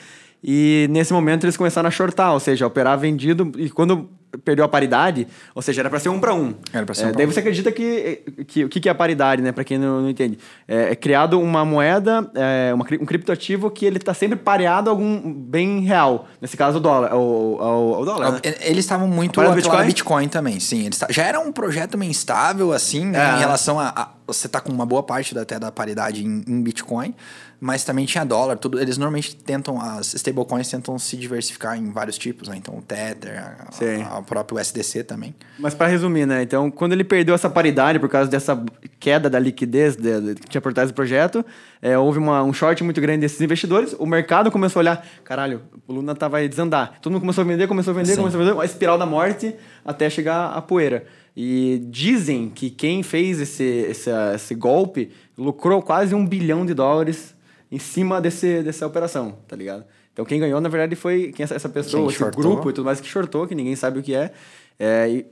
E nesse momento eles começaram a shortar, ou seja, operar vendido. E quando perdeu a paridade, ou seja, era para ser um para um. Era para ser é, um Daí você acredita que, que o que é a paridade, né? Para quem não, não, entende, é, é, criado uma moeda, é, uma, um criptoativo que ele está sempre pareado a algum bem real. Nesse caso, o dólar. O, o, o dólar. Né? Eles estavam muito a Bitcoin? Bitcoin também, sim. Eles já era um projeto meio instável, assim, né, é. em relação a, a, Você tá com uma boa parte da, até da paridade em, em Bitcoin mas também tinha dólar, tudo. Eles normalmente tentam, as stablecoins tentam se diversificar em vários tipos, né? Então o Tether, a, a próprio USDC também. Mas para resumir, né? Então, quando ele perdeu essa paridade por causa dessa queda da liquidez de, de, que tinha por trás do projeto, é, houve uma, um short muito grande desses investidores, o mercado começou a olhar, caralho, o Luna tá, vai desandar. Todo mundo começou a vender, começou a vender, Sim. começou a vender, uma espiral da morte até chegar a poeira. E dizem que quem fez esse, esse, esse golpe lucrou quase um bilhão de dólares em cima desse, dessa operação, tá ligado? Então quem ganhou, na verdade, foi quem essa pessoa, Quem esse shortou. grupo e tudo mais que shortou, que ninguém sabe o que é. é e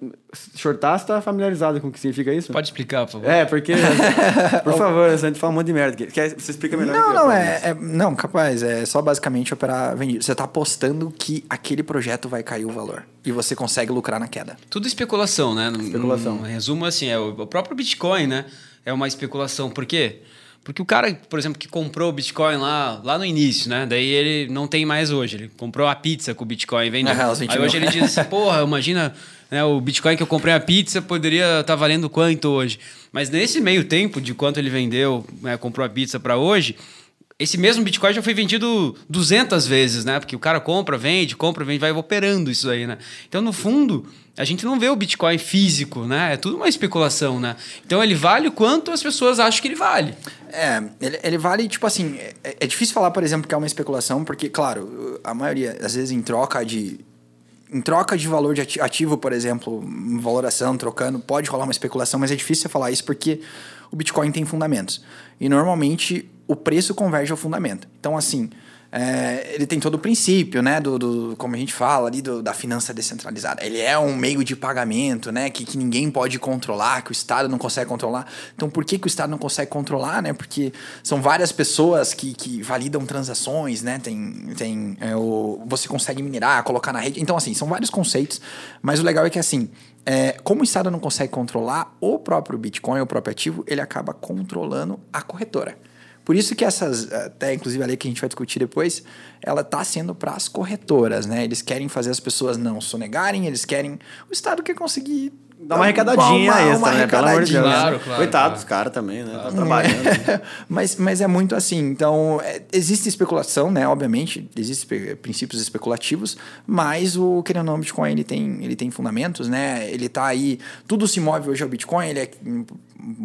shortar, você tá familiarizado com o que significa isso? Pode explicar, por favor? É, porque. por favor, a gente fala um monte de merda. aqui. Quer, você explica melhor Não, não, é, é- Não, capaz, é só basicamente operar vendido. Você tá apostando que aquele projeto vai cair o valor. E você consegue lucrar na queda. Tudo especulação, né? Especulação. num resumo, assim, é o, o próprio Bitcoin, né? É uma especulação. Por quê? Porque o cara, por exemplo, que comprou o Bitcoin lá, lá no início, né? Daí ele não tem mais hoje. Ele comprou a pizza com o Bitcoin e vendeu. Ah, os 20 Aí hoje ele diz assim, porra, imagina, né, o Bitcoin que eu comprei a pizza poderia estar valendo quanto hoje. Mas nesse meio tempo de quanto ele vendeu, né, comprou a pizza para hoje, esse mesmo Bitcoin já foi vendido 200 vezes, né? Porque o cara compra, vende, compra, vende, vai operando isso aí, né? Então, no fundo, a gente não vê o Bitcoin físico, né? É tudo uma especulação, né? Então, ele vale quanto as pessoas acham que ele vale. É, ele, ele vale, tipo assim, é, é difícil falar, por exemplo, que é uma especulação, porque, claro, a maioria, às vezes, em troca de. Em troca de valor de ati- ativo, por exemplo, valoração, trocando, pode rolar uma especulação, mas é difícil você falar isso porque o Bitcoin tem fundamentos. E normalmente o preço converge ao fundamento. Então, assim, é, ele tem todo o princípio, né, do, do- como a gente fala ali, do- da finança descentralizada. Ele é um meio de pagamento, né, que, que ninguém pode controlar, que o Estado não consegue controlar. Então, por que, que o Estado não consegue controlar, né? Porque são várias pessoas que, que validam transações, né? Tem, tem é, o, você consegue minerar, colocar na rede. Então, assim, são vários conceitos, mas o legal é que, assim, é, como o Estado não consegue controlar o próprio Bitcoin, o próprio ativo, ele acaba controlando a corretora. Por isso que essas, até inclusive a lei que a gente vai discutir depois, ela está sendo para as corretoras, né? Eles querem fazer as pessoas não sonegarem, eles querem. O Estado quer conseguir. Dá uma arrecadadinha uma- extra, uma né? Pelo amor de Deus. arrecadadinha. Claro, claro, Coitado claro. dos caras também, né? Tá trabalhando. mas, mas é muito assim. Então, é, existe especulação, né? Obviamente, existem princípios especulativos, mas o querendo ou não, o Bitcoin ele tem, ele tem fundamentos, né? Ele tá aí. Tudo se move hoje ao Bitcoin, ele é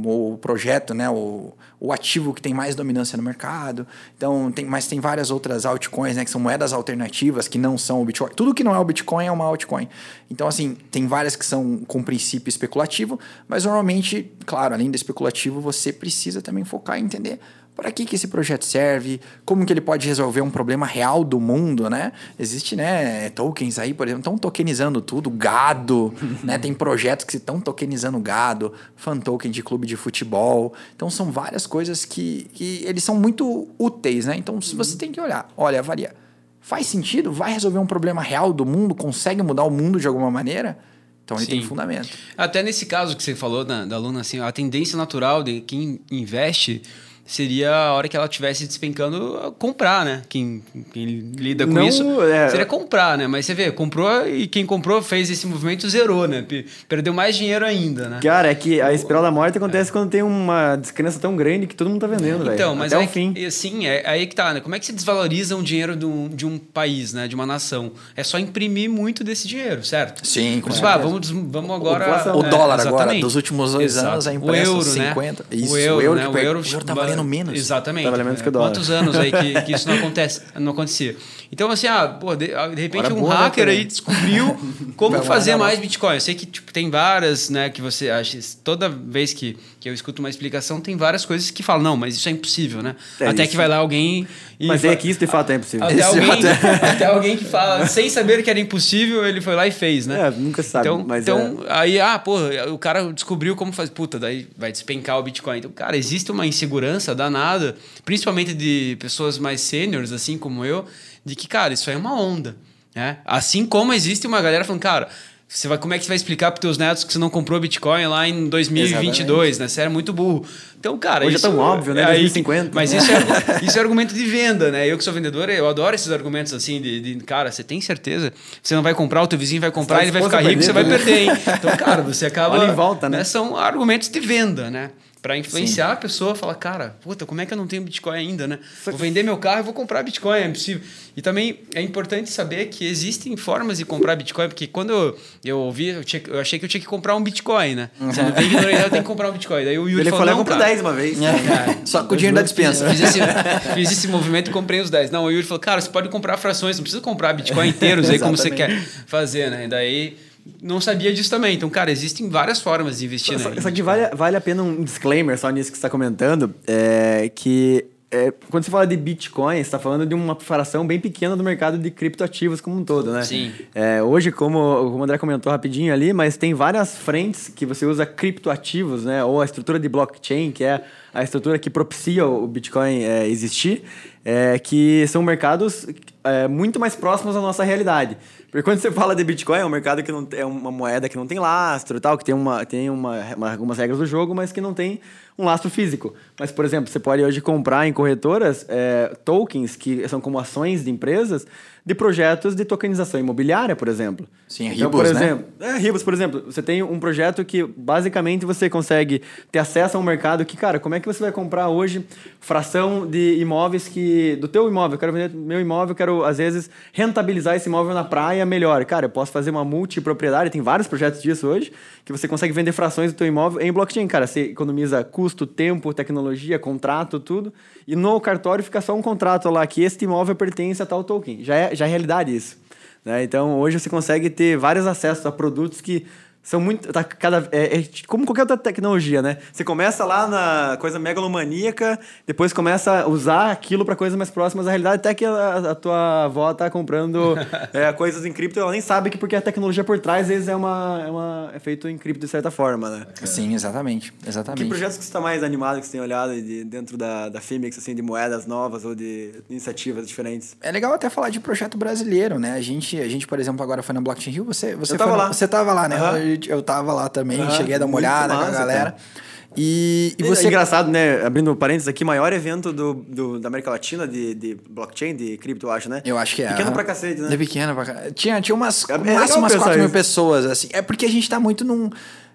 o projeto, né? O, o ativo que tem mais dominância no mercado. Então, tem, mas tem várias outras altcoins, né? Que são moedas alternativas que não são o Bitcoin. Tudo que não é o Bitcoin é uma altcoin. Então, assim, tem várias que são com princípio especulativo, mas normalmente, claro, além do especulativo, você precisa também focar em entender para que, que esse projeto serve, como que ele pode resolver um problema real do mundo, né? Existe, né, tokens aí, por exemplo, estão tokenizando tudo, gado, né? Tem projetos que estão tokenizando gado, fan token de clube de futebol. Então são várias coisas que, que eles são muito úteis, né? Então se você tem que olhar, olha, avalia. Faz sentido? Vai resolver um problema real do mundo? Consegue mudar o mundo de alguma maneira? Então ele tem Sim. fundamento. Até nesse caso que você falou da, da aluna, assim, a tendência natural de quem investe seria a hora que ela estivesse despencando comprar, né? Quem, quem lida com Não, isso é- seria comprar, né? Mas você vê, comprou e quem comprou fez esse movimento zerou, né? Pe- Perdeu mais dinheiro ainda, né? Cara, é que a espiral da morte acontece quando tem uma descrença tão grande que todo mundo tá vendendo, velho. Então, mas Até aí, o fim. que- assim, é aí que tá, né? Como é que se desvaloriza um dinheiro de um, de um país, né? De uma nação? É só imprimir muito desse dinheiro, certo? Sim, com Por isso, certeza. ah, vamos, vamos agora... População. O é, dólar agora, dos últimos dois Exato. anos, a O impressa euro, 50. Né? Isso, o euro, o euro né? O euro, o euro tá valendo menos. Exatamente. Menos É, que o dólar. Quantos anos aí que, que isso não acontece, não acontecia? Então, assim, ah, pô, de, de repente Hora um boa, né, hacker cara? aí descobriu como Vai fazer mandar mais Bitcoin. Eu sei que tipo, tem várias, né, que você acha. Toda vez que, que eu escuto uma explicação, tem várias coisas que falam, não, mas isso é impossível, né? É, Até isso. que vai lá alguém e. Mas fa- é que isso de fato é impossível. até alguém, até- até alguém que fala, sem saber que era impossível, ele foi lá e fez, né? É, nunca sabe, Então, então aí, ah, pô, o cara descobriu como fazer. Puta, daí vai despencar o Bitcoin. Então, cara, existe uma insegurança danada, principalmente de pessoas mais sêniores, assim como eu, de que, cara, isso aí é uma onda. Né? Assim como existe uma galera falando, cara. Você vai, como é que você vai explicar para teus netos que você não comprou Bitcoin lá em 2022, né? Você era muito burro. Então, cara, Hoje é isso tão óbvio, né? é aí 2050. que- Mas isso é, isso é argumento de venda, né? Eu que sou vendedor, eu adoro esses argumentos assim de, de, cara, você tem certeza? Você não vai comprar, o teu vizinho vai comprar, tá ele vai ficar rico, você perder vai perder, hein? Então, cara, você acaba. Olha em volta, né? São argumentos de venda, né? Pra influenciar a pessoa, falar, cara, puta, como é que eu não tenho Bitcoin ainda, né? Vou vender meu carro e vou comprar Bitcoin, é impossível. E também é importante saber que existem formas de comprar Bitcoin, porque quando eu, eu ouvi, eu, tinha- eu achei que eu tinha que comprar um Bitcoin, né? Sendo bem ignorante, eu tenho que comprar um Bitcoin. Daí o Yuri Ele falou, não, comprou cara, 10 uma vez. É, Só com o dinheiro da dispensa. Fiz esse, fiz esse movimento e comprei os 10. Não, o Yuri falou, cara, você pode comprar frações, não precisa comprar Bitcoin inteiros aí como você quer fazer, né? E daí não sabia disso também. Então, cara, existem várias formas de investir, Só, né? só que vale, vale a pena um disclaimer só nisso que você está comentando, é que é, quando você fala de Bitcoin, você está falando de uma fração bem pequena do mercado de criptoativos como um todo, né? Sim. É, hoje, como, como o André comentou rapidinho ali, mas tem várias frentes que você usa criptoativos, né? Ou a estrutura de blockchain, que é a estrutura que propicia o Bitcoin é, existir, é, que são mercados é, muito mais próximos da nossa realidade. Porque quando você fala de Bitcoin, é um mercado que não é uma moeda que não tem lastro e tal, que tem, uma, tem uma, uma, algumas regras do jogo, mas que não tem um lastro físico. Mas, por exemplo, você pode hoje comprar em corretoras é, tokens que são como ações de empresas de projetos de tokenização imobiliária, por exemplo. Sim, então, Ribos, por né? exemplo, é, Ribos, por exemplo, você tem um projeto que basicamente você consegue ter acesso a um mercado que, cara, como é que você vai comprar hoje fração de imóveis que do teu imóvel, eu quero vender meu imóvel, eu quero às vezes rentabilizar esse imóvel na praia melhor. Cara, eu posso fazer uma multipropriedade, tem vários projetos disso hoje, que você consegue vender frações do teu imóvel em blockchain, cara, você economiza custo, tempo, tecnologia, contrato, tudo, e no cartório fica só um contrato lá que este imóvel pertence a tal token. Já é, já é realidade isso. Né? Então, hoje você consegue ter vários acessos a produtos que são muito. Tá cada, é, é como qualquer outra tecnologia, né? Você começa lá na coisa megalomaníaca, depois começa a usar aquilo para coisas mais próximas da realidade, até que a, a tua avó tá comprando é, coisas em cripto, ela nem sabe que porque a tecnologia por trás, às vezes, é, uma, é, uma, é feito em cripto de certa forma, né? Sim, exatamente. Exatamente. Que projetos que você está mais animado, que você tem olhado de, dentro da, da Fimix, assim, de moedas novas ou de iniciativas diferentes? É legal até falar de projeto brasileiro, né? A gente, a gente por exemplo, agora foi na Blockchain Rio, você, você Eu tava na- lá. Você tava lá, né? Aham. Eu, tava lá também, Aham, cheguei a dar uma olhada com a massa, galera. cara. E, e E você. É engraçado, né? Abrindo parênteses aqui, maior evento do, do, da América Latina de, de blockchain, de cripto, eu acho, né? Eu acho que é. Pequeno pra cacete, né? É pequeno pra cacete. Tinha, tinha umas, É- é legal máximo umas pensar 4 mil pessoas, assim. É porque a gente tá muito num.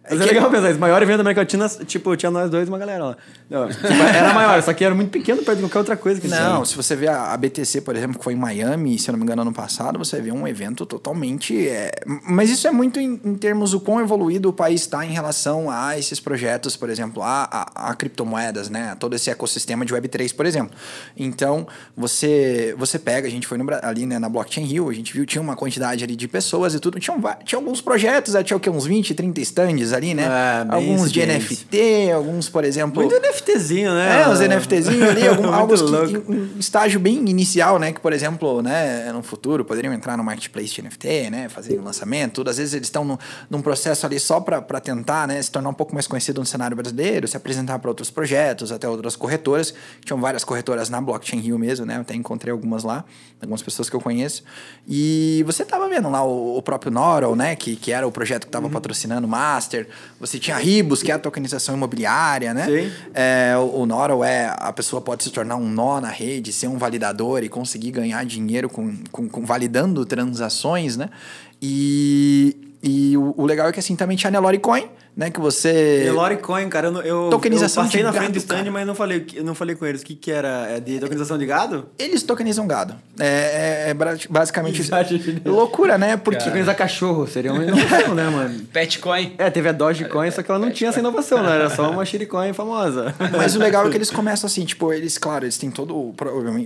Mas é que- legal pensar isso. Maior evento da América Latina, tipo, tinha nós dois e uma galera lá. Não, tipo, era maior, só que era muito pequeno perto de qualquer outra coisa que Não, tinha. se você vê a BTC, por exemplo, que foi em Miami, se eu não me engano, ano passado, você vê um evento totalmente. é, Mas isso é muito em, em termos do quão evoluído o país está em relação a esses projetos, por exemplo, a, a, a criptomoedas, né? Todo esse ecossistema de Web3, por exemplo. Então, você você pega, a gente foi no ali né, na Blockchain Rio, a gente viu, tinha uma quantidade ali de pessoas e tudo. Tinha, va- tinha alguns projetos, né, tinha o quê? Uns 20, 30 stands ali, né? É, alguns de NFT, alguns, por exemplo. Muito NFTzinho, né? É, os NFTzinhos ali, algum, algo que, um estágio bem inicial, né? Que, por exemplo, né, no futuro poderiam entrar no marketplace de NFT, né? Fazer um lançamento, tudo. Às vezes eles estão num processo ali só para tentar, né? Se tornar um pouco mais conhecido no cenário brasileiro, se apresentar para outros projetos, até outras corretoras. Tinham várias corretoras na Blockchain Rio mesmo, né? Eu até encontrei algumas lá, algumas pessoas que eu conheço. E você tava vendo lá o, o próprio Norol, né? Que, que era o projeto que Uhum. estava patrocinando o Master. Você tinha Ribos, que é a tokenização imobiliária, né? Sim. É, o, o Norol é a pessoa pode se tornar um nó na rede, ser um validador e conseguir ganhar dinheiro com, com, com validando transações, né? E, e o, o legal é que assim também tinha a Nelore Coin, né? Que você. Nelore Coin, cara, eu, eu, Tokenização eu passei de na frente do stand, cara. mas não falei, eu não falei com eles. O que que era? É de tokenização de gado? Eles tokenizam gado. É, é- é basicamente isso. Loucura, né? Porque. Tokenizar cachorro, seria uma inovação, né, mano? Petcoin. É, teve a Dogecoin, só que ela não tinha essa inovação, né? Era só uma shitcoin famosa. Mas o legal é que eles começam assim, tipo, eles, claro, eles têm todo o,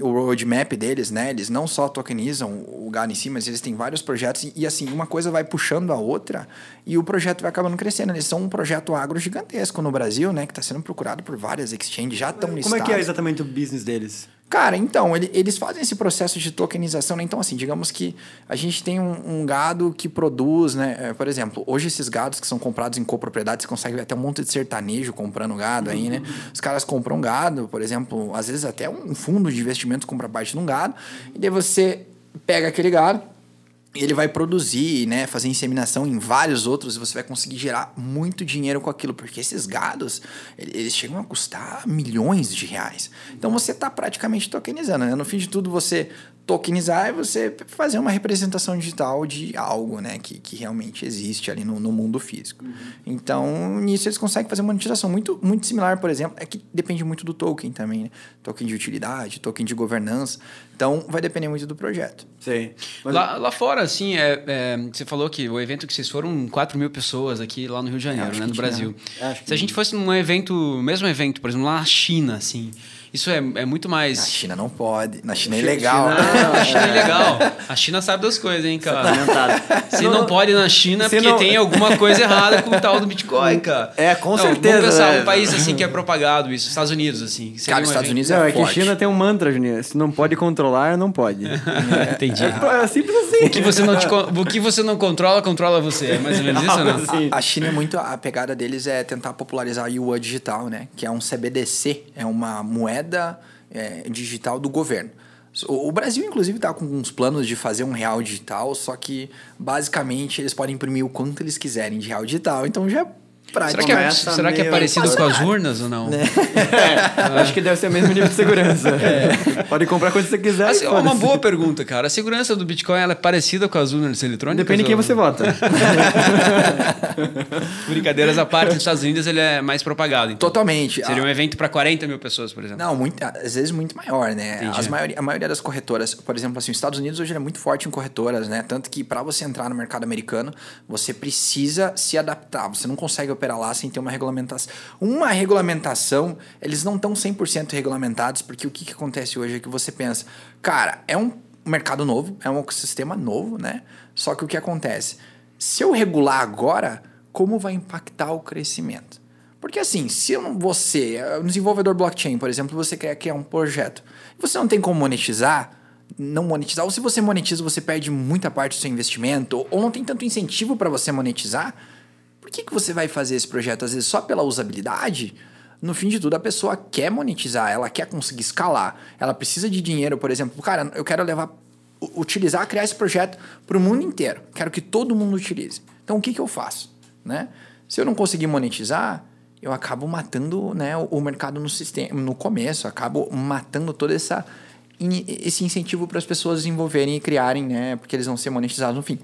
o roadmap deles, né? Eles não só tokenizam o gado em si, mas eles têm vários projetos e, e, assim, uma coisa vai puxando a outra e o projeto vai acabando crescendo. Eles são um projeto agro gigantesco no Brasil, né? Que está sendo procurado por várias exchanges, já estão listados. Como é que é exatamente o business deles? Cara, então, ele- eles fazem esse processo de tokenização, né? Então, assim, digamos que a gente tem um, um gado que produz, né? é, por exemplo, hoje esses gados que são comprados em copropriedade, você consegue ver até um monte de sertanejo comprando gado aí, né? Os caras compram gado, por exemplo, às vezes até um fundo de investimento compra parte de um gado, e daí você pega aquele gado, ele vai produzir, né, fazer inseminação em vários outros e você vai conseguir gerar muito dinheiro com aquilo, porque esses gados, ele- eles chegam a custar milhões de reais. Então você está praticamente tokenizando, né? No fim de tudo, você tokenizar é você fazer uma representação digital de algo, né, que, que realmente existe ali no, no mundo físico. Então, nisso eles conseguem fazer uma monetização muito, muito similar, por exemplo, é que depende muito do token também, né? Token de utilidade, token de governança. Então, vai depender muito do projeto. Sei. Mas Lá, lá fora, assim, é, é, você falou que o evento que vocês foram 4 mil pessoas aqui lá no Rio de Janeiro, Acho né, no. Brasil. Que Se a gente fosse num evento, mesmo evento, por exemplo, lá na China, assim, isso é, é muito Na mais. China não pode. Na China é ilegal. China- a China é legal. A China sabe das coisas, hein, cara. Se não, Não- pode na China, se porque não- tem alguma coisa errada com o tal do Bitcoin, cara. É, com Não, certeza, Vamos pensar, né? um país assim que é propagado isso, Estados Unidos, assim. Cara, os Estados Unidos Não, é é que forte. China tem um mantra, Juninho. Se não pode controlar, não pode. Entendi. É simples assim. O que, você não te o que você não controla, controla você. É mais ou menos isso, ou não? Assim. A, a China é muito. A pegada deles é tentar popularizar a Yuan digital, né? Que é um CBDC, é uma moeda é, digital do governo. O, o Brasil, inclusive, está com uns planos de fazer um real digital, só que basicamente eles podem imprimir o quanto eles quiserem de real digital. Então já é Será que é, será que é parecido com as urnas ou não? É, acho que deve ser o mesmo nível de segurança. Pode comprar quando você quiser. Assim, é uma boa pergunta, cara. A segurança do Bitcoin ela é parecida com as urnas eletrônicas? Depende de quem ou- você vota. Brincadeiras à parte, nos Estados Unidos ele é mais propagado. Então. Totalmente. Seria Ah, um evento para 40 mil pessoas, por exemplo. Não, muito, às vezes muito maior, né? Maioria, a maioria das corretoras, por exemplo, assim, os Estados Unidos hoje ele é muito forte em corretoras, né? Tanto que para você entrar no mercado americano, você precisa se adaptar. Você não consegue operar lá sem ter uma regulamentação. Uma regulamentação, eles não estão 100% regulamentados, porque o que, que acontece hoje é que você pensa, cara, é um mercado novo, é um ecossistema novo, né? Só que o que acontece? Se eu regular agora, como vai impactar o crescimento? Porque assim, se você, um desenvolvedor blockchain, por exemplo, você quer criar um projeto, você não tem como monetizar, não monetizar, ou se você monetiza, você perde muita parte do seu investimento, ou não tem tanto incentivo para você monetizar, por que, que você vai fazer esse projeto? Às vezes só pela usabilidade? No fim de tudo, a pessoa quer monetizar, ela quer conseguir escalar, ela precisa de dinheiro, por exemplo. Cara, eu quero levar, utilizar, criar esse projeto para o mundo inteiro. Quero que todo mundo utilize. Então, o que, que eu faço? Né? Se eu não conseguir monetizar, eu acabo matando né, o, mercado no, sistema, no começo, acabo matando toda essa esse incentivo para as pessoas desenvolverem e criarem, né, porque eles vão ser monetizados no fim.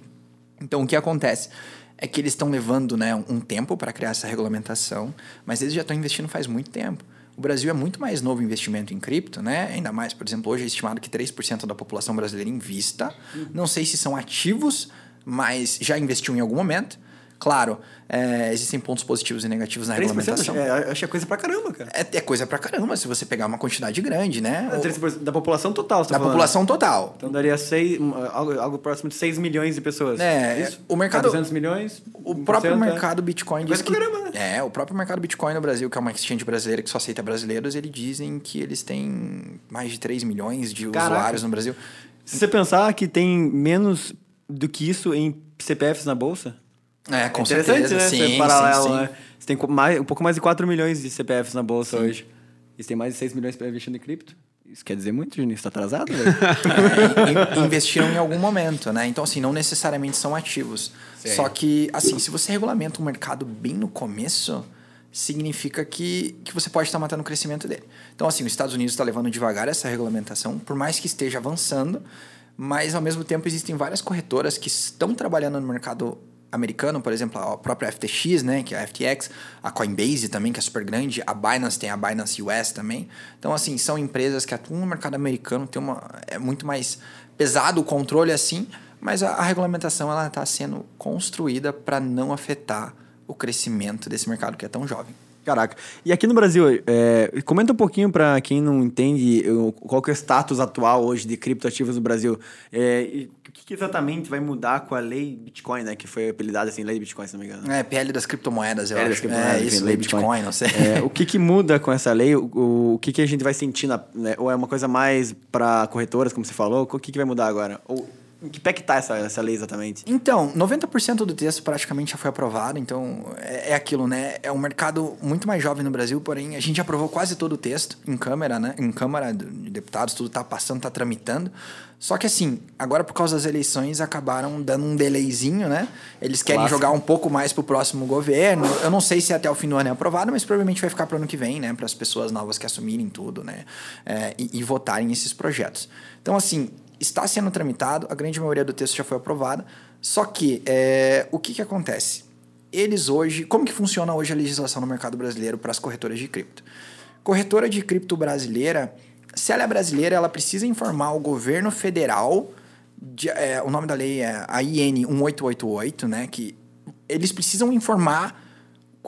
Então, o que acontece? É que eles estão levando né, um tempo para criar essa regulamentação, mas eles já estão investindo faz muito tempo. O Brasil é muito mais novo investimento em cripto, né? Ainda mais, por exemplo, hoje é estimado que 3% da população brasileira invista. Não sei se são ativos, mas já investiu em algum momento. Claro, é, existem pontos positivos e negativos na 3%? regulamentação. É, acho que é coisa pra caramba, cara. É, é coisa pra caramba se você pegar uma quantidade grande, né? É 3% da população total, você tá da falando. população total. Então daria seis, algo, algo próximo de 6 milhões de pessoas. É, Isso? o mercado- 200 milhões? O 1%, próprio é. mercado Bitcoin diz que... caramba, né? É, o próprio mercado Bitcoin no Brasil, que é uma exchange brasileira que só aceita brasileiros, eles dizem que eles têm mais de 3 milhões de Caraca. usuários no Brasil. Se você pensar que tem menos do que isso em CPFs na bolsa, É, com é interessante, certeza. né? Sim, Você paralelo, sim, sim. né? Você tem mais, um pouco mais de 4 milhões de CPFs na bolsa hoje. E você tem mais de 6 milhões para investir em cripto. Isso quer dizer muito, Juninho? Você tá atrasado? É, in- investiram em algum momento, né? Então, assim, não necessariamente são ativos. Só que, assim, se você regulamenta um mercado bem no começo, significa que, que você pode estar matando o crescimento dele. Então, assim, os Estados Unidos está levando devagar essa regulamentação, por mais que esteja avançando, mas ao mesmo tempo existem várias corretoras que estão trabalhando no mercado americano, por exemplo, a própria FTX, né, que é a FTX, a Coinbase também, que é super grande, a Binance tem a Binance US também. Então, assim, são empresas que atuam no mercado americano, tem uma é muito mais pesado o controle assim, mas a, a regulamentação ela está sendo construída para não afetar o crescimento desse mercado que é tão jovem. Caraca. E aqui no Brasil, é, comenta um pouquinho para quem não entende qual que é o status atual hoje de criptoativos no Brasil. É, que, exatamente vai mudar com a lei Bitcoin, né? Que foi apelidada assim, lei Bitcoin, se não me engano. É, PL das criptomoedas, eu É, das acho. criptomoedas, é, enfim, isso, lei lei Bitcoin, não sei. É, o que, que muda com essa lei? O, o, o que, que a gente vai sentir? Na, né? Ou é uma coisa mais para corretoras, como você falou? O que, que vai mudar agora? Ou em que pé que tá essa, essa lei exatamente? Então, 90% do texto praticamente já foi aprovado, então é, é aquilo, né? É um mercado muito mais jovem no Brasil, porém a gente aprovou quase todo o texto em Câmara, né? Em Câmara de Deputados, tudo tá passando, tá tramitando. Só que assim, agora por causa das eleições acabaram dando um delayzinho, né? Eles querem Clássico. jogar um pouco mais pro próximo governo. Eu não sei se até o fim do ano é aprovado, mas provavelmente vai ficar pro ano que vem, né? Para as pessoas novas que assumirem tudo, né? É, e, e votarem esses projetos. Então, assim, está sendo tramitado, a grande maioria do texto já foi aprovada. Só que é, o que, que acontece? Eles hoje, como que funciona hoje a legislação no mercado brasileiro para as corretoras de cripto? Corretora de cripto brasileira, se ela é brasileira, ela precisa informar o governo federal, de- é, o nome da lei é a IN 1888, né? Que eles precisam informar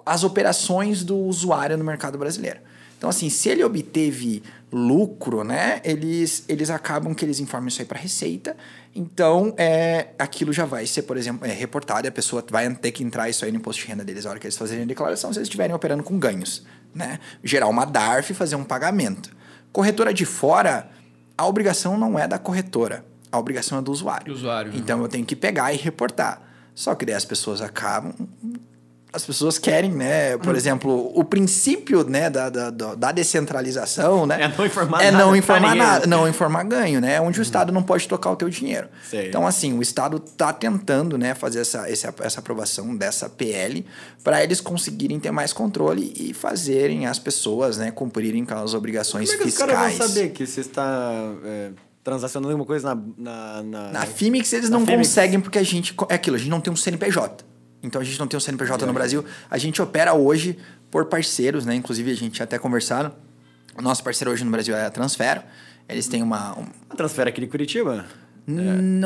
as operações do usuário no mercado brasileiro. Então, assim, se ele obteve lucro, né, eles, eles acabam que eles informam isso aí para a Receita. Então, é, aquilo já vai ser, por exemplo, é, reportado e a pessoa vai ter que entrar isso aí no imposto de renda deles na hora que eles fazerem a declaração, se eles estiverem operando com ganhos, né? Gerar uma DARF e fazer um pagamento. Corretora de fora, a obrigação não é da corretora, a obrigação é do usuário. Do usuário? Então, eu tenho que pegar e reportar. Só que daí as pessoas acabam as pessoas querem, né? Por exemplo, o princípio né, da, da, da- descentralização, né? É não informar é nada não informar nada, não informar ganho, né? Onde o Estado não pode tocar o teu dinheiro. Sei. Então, assim, o Estado está tentando, né, fazer essa, essa, essa aprovação dessa PL para eles conseguirem ter mais controle e fazerem as pessoas, né, cumprirem com as obrigações Como é que os fiscais. caras vão saber que você está é, transacionando alguma coisa na... Na, na, Na Fimix eles Na não Fimix. conseguem porque a gente. É aquilo, a gente não tem um CNPJ. Então a gente não tem um CNPJ no Brasil. A gente opera hoje por parceiros, né? Inclusive a gente até conversaram. O nosso parceiro hoje no Brasil é a Transfero. Eles têm uma. um- A transfera aqui de Curitiba? não,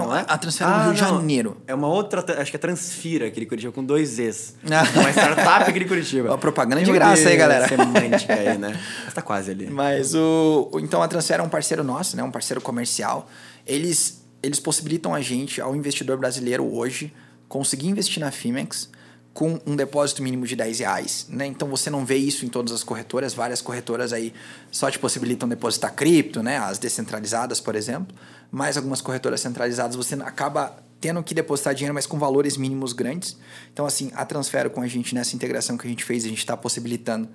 não é? a Transfero é do Rio de não. Janeiro. É uma outra, acho que é Transfira aqui de Curitiba, com dois Zs. Ah. uma startup aqui de Curitiba. Ó, propaganda de graça aí, galera. Semântica aí, né? Mas tá quase ali. Mas o. Então a Transfero é um parceiro nosso, né? Um parceiro comercial. Eles, eles possibilitam a gente, ao investidor brasileiro hoje, conseguir investir na Fimex com um depósito mínimo de 10 reais. Né? Então você não vê isso em todas as corretoras, várias corretoras aí só te possibilitam depositar cripto, né? As descentralizadas, por exemplo. Mas algumas corretoras centralizadas você acaba tendo que depositar dinheiro, mas com valores mínimos grandes. Então, assim, a Transfero com a gente nessa integração que a gente fez, a gente está possibilitando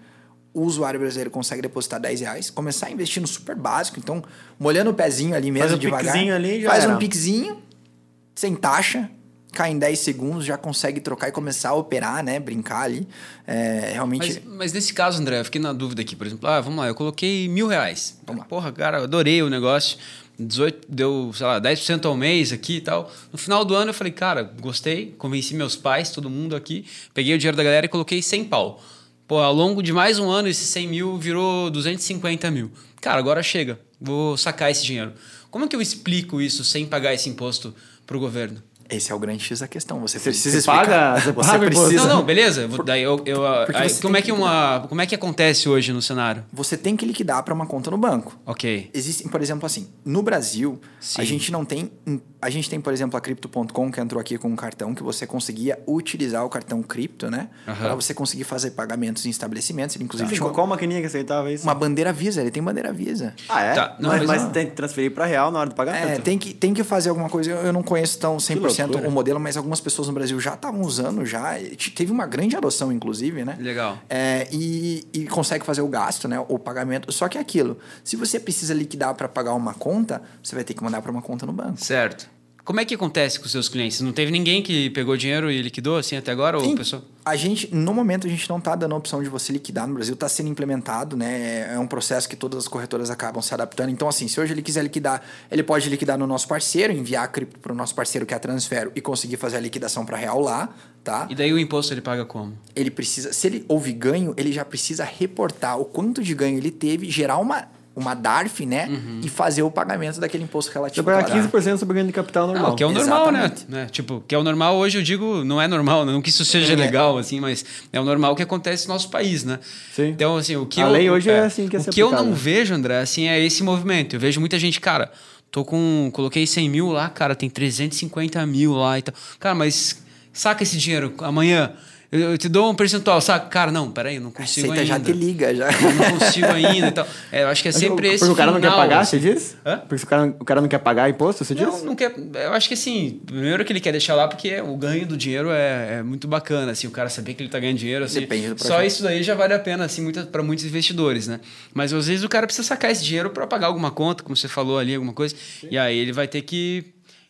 o usuário brasileiro consegue depositar 10 reais, começar a investir no super básico, então, molhando o pezinho ali mesmo Faz um devagar. ali já faz era. um piquezinho, sem taxa, cai em 10 segundos, já consegue trocar e começar a operar, né? Brincar ali. É, realmente. Mas, mas nesse caso, André, eu fiquei na dúvida aqui, por exemplo, ah, vamos lá, eu coloquei mil reais. Vamos lá. Porra, cara, adorei o negócio. 18, deu, sei lá, 10% ao mês aqui e tal. No final do ano eu falei, cara, gostei, convenci meus pais, todo mundo aqui, peguei o dinheiro da galera e coloquei 100 pau. Pô, ao longo de mais um ano, esses 100 mil virou 250 mil. Cara, agora chega, vou sacar esse dinheiro. Como é que eu explico isso sem pagar esse imposto pro governo? Esse é o grande X da questão. Você Você- precisa você explicar. paga- você você paga imposto? precisa. Não, não, beleza. vou- Daí eu, eu, aí, você como é que que- uma, como é que acontece hoje no cenário? Você tem que liquidar para uma conta no banco. Ok. Existem, por exemplo, assim, no Brasil, Sim. a gente não tem. A gente tem, por exemplo, a Crypto.com que entrou aqui com um cartão que você conseguia utilizar o cartão cripto, né? Aham. Para você conseguir fazer pagamentos em estabelecimentos. Ele, inclusive, Sim, tinha qual maquininha que aceitava isso? uma bandeira Visa, ele tem bandeira Visa. Ah, é? Tá, não, mas, mas tem que transferir pra real na hora do pagamento? É, tem que, tem que fazer alguma coisa. Eu eu não conheço tão 100% loucura. o modelo, mas algumas pessoas no Brasil já estavam usando já. Teve uma grande adoção, inclusive, né? Legal. É, e, e consegue fazer o gasto, né? O pagamento. Só que é aquilo. Se você precisa liquidar para pagar uma conta, você vai ter que mandar para uma conta no banco. Certo. Como é que acontece com os seus clientes? Não teve ninguém que pegou dinheiro e liquidou assim até agora? Ou Sim. pessoa... A gente, no momento, a gente não está dando a opção de você liquidar no Brasil, está sendo implementado, né? É um processo que todas as corretoras acabam se adaptando. Então, assim, se hoje ele quiser liquidar, ele pode liquidar no nosso parceiro, enviar a cripto para o nosso parceiro que é a Transfero e conseguir fazer a liquidação para real lá, tá? E daí o imposto ele paga como? Ele precisa, se ele houve ganho, ele já precisa reportar o quanto de ganho ele teve, gerar uma, uma DARF, né? E fazer o pagamento daquele imposto Você relativo. pagar à DARF. 15% sobre ganho de capital normal. Não, que é o normal, né? Né? Tipo, que é o normal hoje eu digo, não é normal, não que isso seja É. legal, assim, mas é o normal que acontece no nosso país, né? Sim. Então, assim, o que A eu. lei hoje é assim que é O que eu não vejo, André, assim, é esse movimento. Eu vejo muita gente, cara, tô com. Coloquei 100 mil lá, cara, tem 350 mil lá e tal. Cara, mas saca esse dinheiro amanhã. Eu, eu te dou um percentual, saca? Cara, não, peraí, eu não consigo Receita ainda. já te liga, já. Eu não consigo ainda e tal. É, eu acho que é sempre o- esse. Porque o cara não quer final, pagar, assim. você diz? Hã? Porque o cara, o cara não quer pagar imposto, você diz? Não, não quer. Eu acho que assim, primeiro que ele quer deixar lá porque o ganho do dinheiro é, é muito bacana, assim, o cara saber que ele tá ganhando dinheiro, assim. Depende do Só projeto. isso daí já vale a pena, assim, muito, para muitos investidores, né? Mas às vezes o cara precisa sacar esse dinheiro para pagar alguma conta, como você falou ali, alguma coisa. E aí ele vai ter que.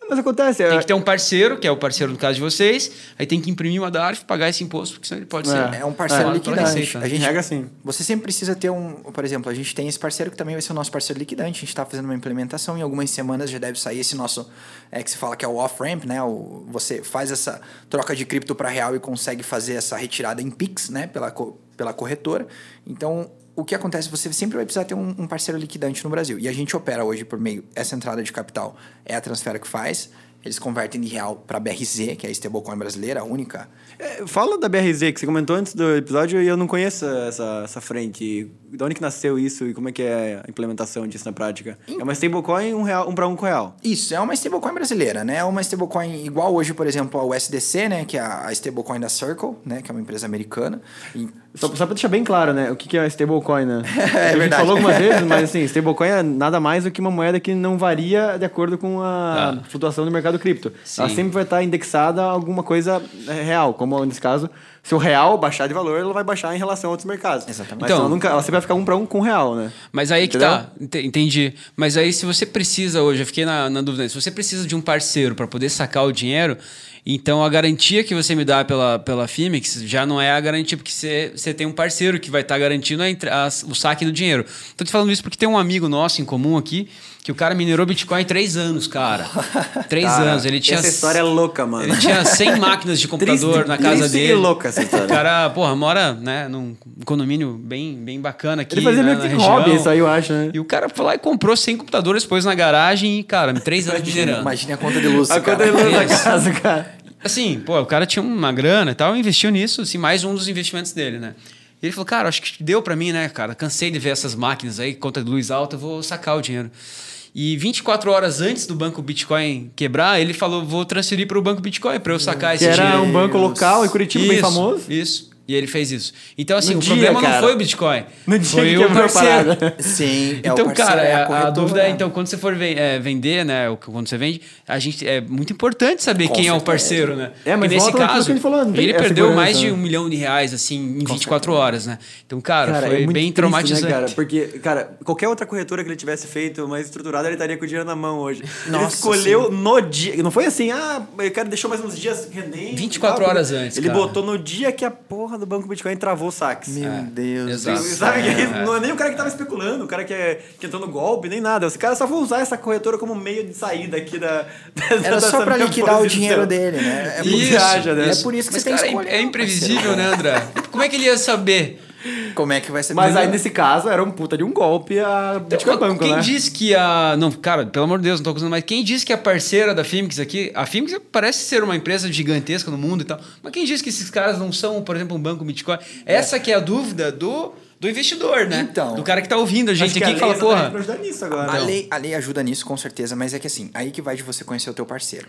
Mas acontece. Tem é- que ter um parceiro, que é o parceiro no caso de vocês, aí tem que imprimir uma DARF, pagar esse imposto, porque senão ele pode ser. É um parceiro É, liquidante. A gente, Regra sim. Você sempre precisa ter um. Por exemplo, a gente tem esse parceiro que também vai ser o nosso parceiro liquidante. A gente está fazendo uma implementação. Em algumas semanas já deve sair esse nosso. É que se fala que é o off-ramp, né? O, você faz essa troca de cripto para real e consegue fazer essa retirada em Pix, né? Pela, pela corretora. Então. O que acontece? Você sempre vai precisar ter um, um parceiro liquidante no Brasil. E a gente opera hoje por meio. Essa entrada de capital é a Transfera que faz. eles convertem de real para BRZ, que é a stablecoin brasileira, a única. É, fala da BRZ, que você comentou antes do episódio e eu não conheço essa, essa frente. De onde que nasceu isso e como é que é a implementação disso na prática? É uma stablecoin um, real, um para um com real. Isso, é uma stablecoin brasileira, né? É uma stablecoin igual hoje, por exemplo, ao USDC, né? Que é a stablecoin da Circle, né? Que é uma empresa americana. E... Só, só para deixar bem claro, né? O que é stablecoin, né? é a gente falou algumas vezes, mas assim, stablecoin é nada mais do que uma moeda que não varia de acordo com a Ah. flutuação do mercado cripto. Ela Sim. sempre vai estar indexada a alguma coisa é, real, como nesse caso, se o real baixar de valor, ela vai baixar em relação a outros mercados. Exatamente. Mas Então- ela, nunca, ela sempre vai ficar um para um com o real, né? Mas aí que Entendeu? tá, ente- entendi. Mas aí se você precisa hoje, eu fiquei na, na dúvida, se você precisa de um parceiro para poder sacar o dinheiro, então a garantia que você me dá pela, pela Fimix já não é a garantia, porque você, você tem um parceiro que vai estar garantindo a a- o saque do dinheiro. Tô te falando isso porque tem um amigo nosso em comum aqui, que o cara minerou Bitcoin em três anos, cara. Três Cara, anos. Ele tinha, Essa história é louca, mano. Ele tinha 100 máquinas de computador Triste- na casa triste e dele. louca essa história. O cara, porra, mora né, num condomínio bem, bem bacana aqui. Ele fazia né, meio que hobby isso aí, eu acho, né? E o cara foi lá e comprou 100 computadores, pôs na garagem e, cara, três anos minerando. Imagine a conta de luz. A cara. conta de luz da casa, cara. Assim, pô, o cara tinha uma grana e tal, investiu nisso, assim, mais um dos investimentos dele, né? E ele falou, cara, acho que deu pra mim, né, cara? Cansei de ver essas máquinas aí, conta de luz alta, vou sacar o dinheiro. E 24 horas antes do banco Bitcoin quebrar, ele falou, vou transferir para o banco Bitcoin para eu sacar esse Que era dinheiro. um banco local em Curitiba bem Isso, famoso. Isso. E ele fez isso. Então, assim, No o dia, problema cara. não foi o Bitcoin. No dia foi que o parceiro. parada. Sim, é o Então, parceiro, cara, é a, a dúvida é, então, quando você for ven- é, vender, né, quando você vende, a gente, é muito importante saber Com quem é o certeza. parceiro, né? É, mas nesse caso, que falou, ele perdeu mais de né? um milhão de reais, assim, em 24 horas, né? Então, cara, Cara, foi é bem triste, traumatizante. Né, cara? Porque, cara, qualquer outra corretora que ele tivesse feito mais estruturada, ele estaria com o dinheiro na mão hoje. ele Nossa, escolheu no dia. Não foi assim, ah, o cara deixou mais uns dias rendendo. 24 e tal, horas antes, Ele cara. botou no dia que a porra do Banco Bitcoin travou saques. Meu Deus. exato. do Você céu. Sabe que É. não é nem o cara que tava especulando, o cara que, é, que entrou no golpe, nem nada. Esse cara só foi usar essa corretora como meio de saída aqui da. Era só pra liquidar o dinheiro dele, né? É por Isso, viaja, né? é por isso que Mas, você tem cara, que escolher. é imprevisível, né, André? Como é que ele ia saber? Como é que vai ser? Mas aí, nesse caso, era um puta de um golpe a Bitcoin Banco, quem né? disse que a. Não, cara, pelo amor de Deus, não tô acusando mais. Quem disse que a parceira da Fimix aqui. A Fimix parece ser uma empresa gigantesca no mundo e tal. Mas quem disse que esses caras não são, por exemplo, um banco Bitcoin? Essa que é a dúvida do, do investidor, né? Então. Do cara que tá ouvindo a gente aqui que fala, porra. nisso agora. A lei, a lei ajuda nisso, com certeza, mas é que assim, aí que vai de você conhecer o teu parceiro.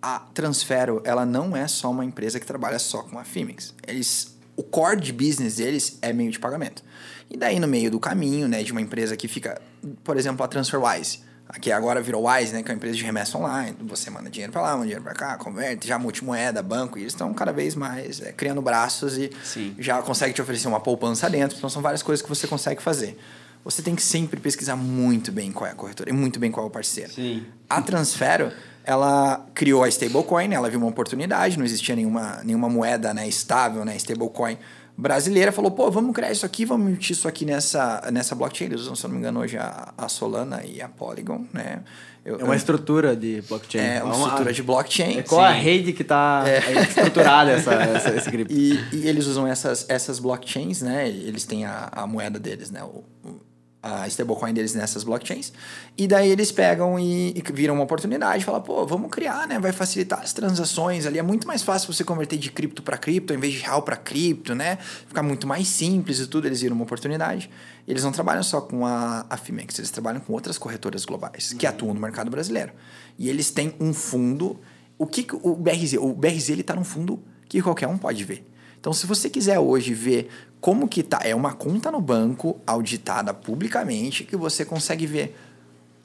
A Transfero, ela não é só uma empresa que trabalha só com a Fimix. Eles, o core de business deles é meio de pagamento. E daí, no meio do caminho, né, de uma empresa que fica, por exemplo, a TransferWise, que agora virou Wise, né, que é uma empresa de remessa online. Você manda dinheiro pra lá, manda dinheiro pra cá, converte, já multimoeda, banco, e eles estão cada vez mais é, criando braços e Sim. já consegue te oferecer uma poupança dentro. Então, são várias coisas que você consegue fazer. Você tem que sempre pesquisar muito bem qual é a corretora e muito bem qual é o parceiro. Sim. A Transfero, ela criou a stablecoin, ela viu uma oportunidade, não existia nenhuma, nenhuma moeda né, estável, né, stablecoin brasileira, falou, pô, vamos criar isso aqui, vamos emitir isso aqui nessa, nessa blockchain. Eles usam, se eu não me engano, hoje a, a Solana e a Polygon, né? Eu- É uma eu- estrutura de blockchain. é uma estrutura de blockchain. É qual a Sim. rede que tá estruturada essa, essa, esse cripto? E, e eles usam essas, essas blockchains, né? Eles têm a, a moeda deles, né? O, o- a stablecoin deles nessas blockchains. E daí eles pegam e, e viram uma oportunidade, falam, pô, vamos criar, né? Vai facilitar as transações ali. É muito mais fácil você converter de cripto para cripto, ao invés de real para cripto, né? Ficar muito mais simples e tudo. Eles viram uma oportunidade. Eles não trabalham só com a, a Fimex, eles trabalham com outras corretoras globais que atuam no mercado brasileiro. E eles têm um fundo. O que, que o BRZ? O BRZ ele tá num fundo que qualquer um pode ver. Então, se você quiser hoje ver como que tá, é uma conta no banco auditada publicamente que você consegue ver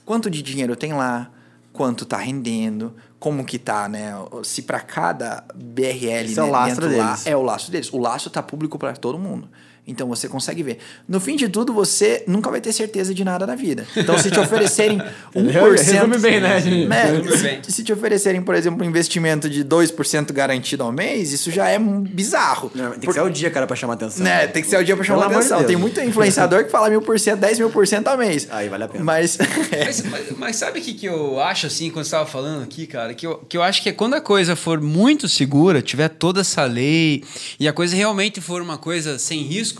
quanto de dinheiro tem lá, quanto tá rendendo, como que tá, né? Se para cada BRL Esse é o né, lastro dentro lá, deles. é o laço deles. O laço tá público para todo mundo. Então você consegue ver. No fim de tudo, você nunca vai ter certeza de nada na vida. Então, se te oferecerem 1%. Resume bem, né, gente? né, se, bem. se te oferecerem, por exemplo, um investimento de 2% garantido ao mês, isso já é um bizarro. Não, tem que Por- ser o dia, cara, pra chamar atenção. né, tem que ser o dia pra chamar Pelo de atenção. Tem muito influenciador que fala mil por cento, 10 mil por cento ao mês. Aí vale a pena. Mas. Mas, mas- mas sabe o que, que eu acho, assim, quando você estava falando aqui, cara? Que eu, que eu acho que é quando a coisa for muito segura, tiver toda essa lei e a coisa realmente for uma coisa sem risco,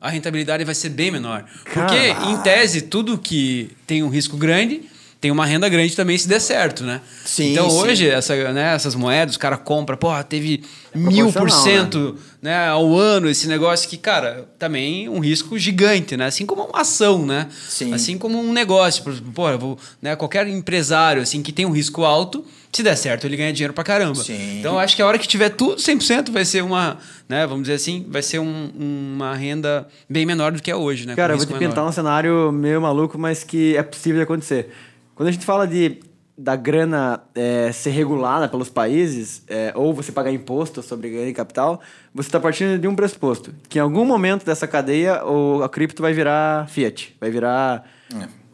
a rentabilidade vai ser bem menor. Porque, Cara. em tese, tudo que tem um risco grande tem uma renda grande também se der certo, né? Sim, então sim. hoje, essa, né, essas moedas, o cara compra, porra, teve mil por cento né, ao ano, esse negócio que, cara, também um risco gigante, né? Assim como uma ação, né? Sim. Assim como um negócio. Por exemplo, Pô, eu vou, né, qualquer empresário assim que tem um risco alto, se der certo, ele ganha dinheiro pra caramba. Sim. Então, eu acho que a hora que tiver tudo 100% vai ser uma, né, vamos dizer assim, vai ser um- uma renda bem menor do que é hoje, né? Cara, eu vou te menor. pintar um cenário meio maluco, mas que é possível de acontecer. Quando a gente fala de da grana é, ser regulada pelos países, é, ou você pagar imposto sobre ganho de capital, você está partindo de um pressuposto, que em algum momento dessa cadeia o, a cripto vai virar fiat, vai virar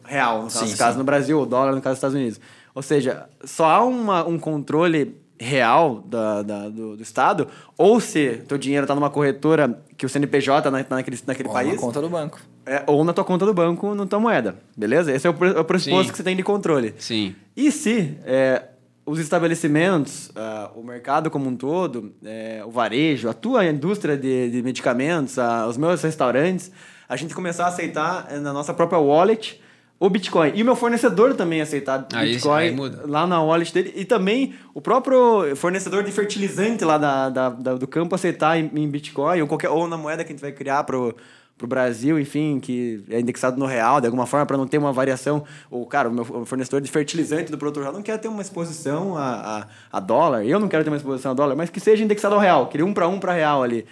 real, no Sim, caso sim. no Brasil, ou dólar no caso dos Estados Unidos. Ou seja, só há uma, um controle real da, da- do, do Estado, ou se teu dinheiro está numa corretora que o CNPJ está na, naquele, naquele Ou país, na conta do banco. é, ou na tua conta do banco, na tua moeda, beleza? Esse é o, é o pressuposto Sim. que você tem de controle. Sim. E se é, os estabelecimentos, ah, o mercado como um todo, é, o varejo, a tua indústria de, de medicamentos, ah, os meus restaurantes, a gente começar a aceitar eh, na nossa própria wallet o Bitcoin. E o meu fornecedor também aceitar Aí- Bitcoin aí muda. lá na wallet dele. E também o próprio fornecedor de fertilizante lá da, da- da- do campo aceitar em, em Bitcoin ou, qualquer, ou na moeda que a gente vai criar pro, pro Brasil, enfim, que é indexado no real de alguma forma para não ter uma variação. Ou, cara, o meu fornecedor de fertilizante do produtor não quer ter uma exposição a, a, a dólar. Eu não quero ter uma exposição a dólar, mas que seja indexado ao real, que ele um para um para real ali.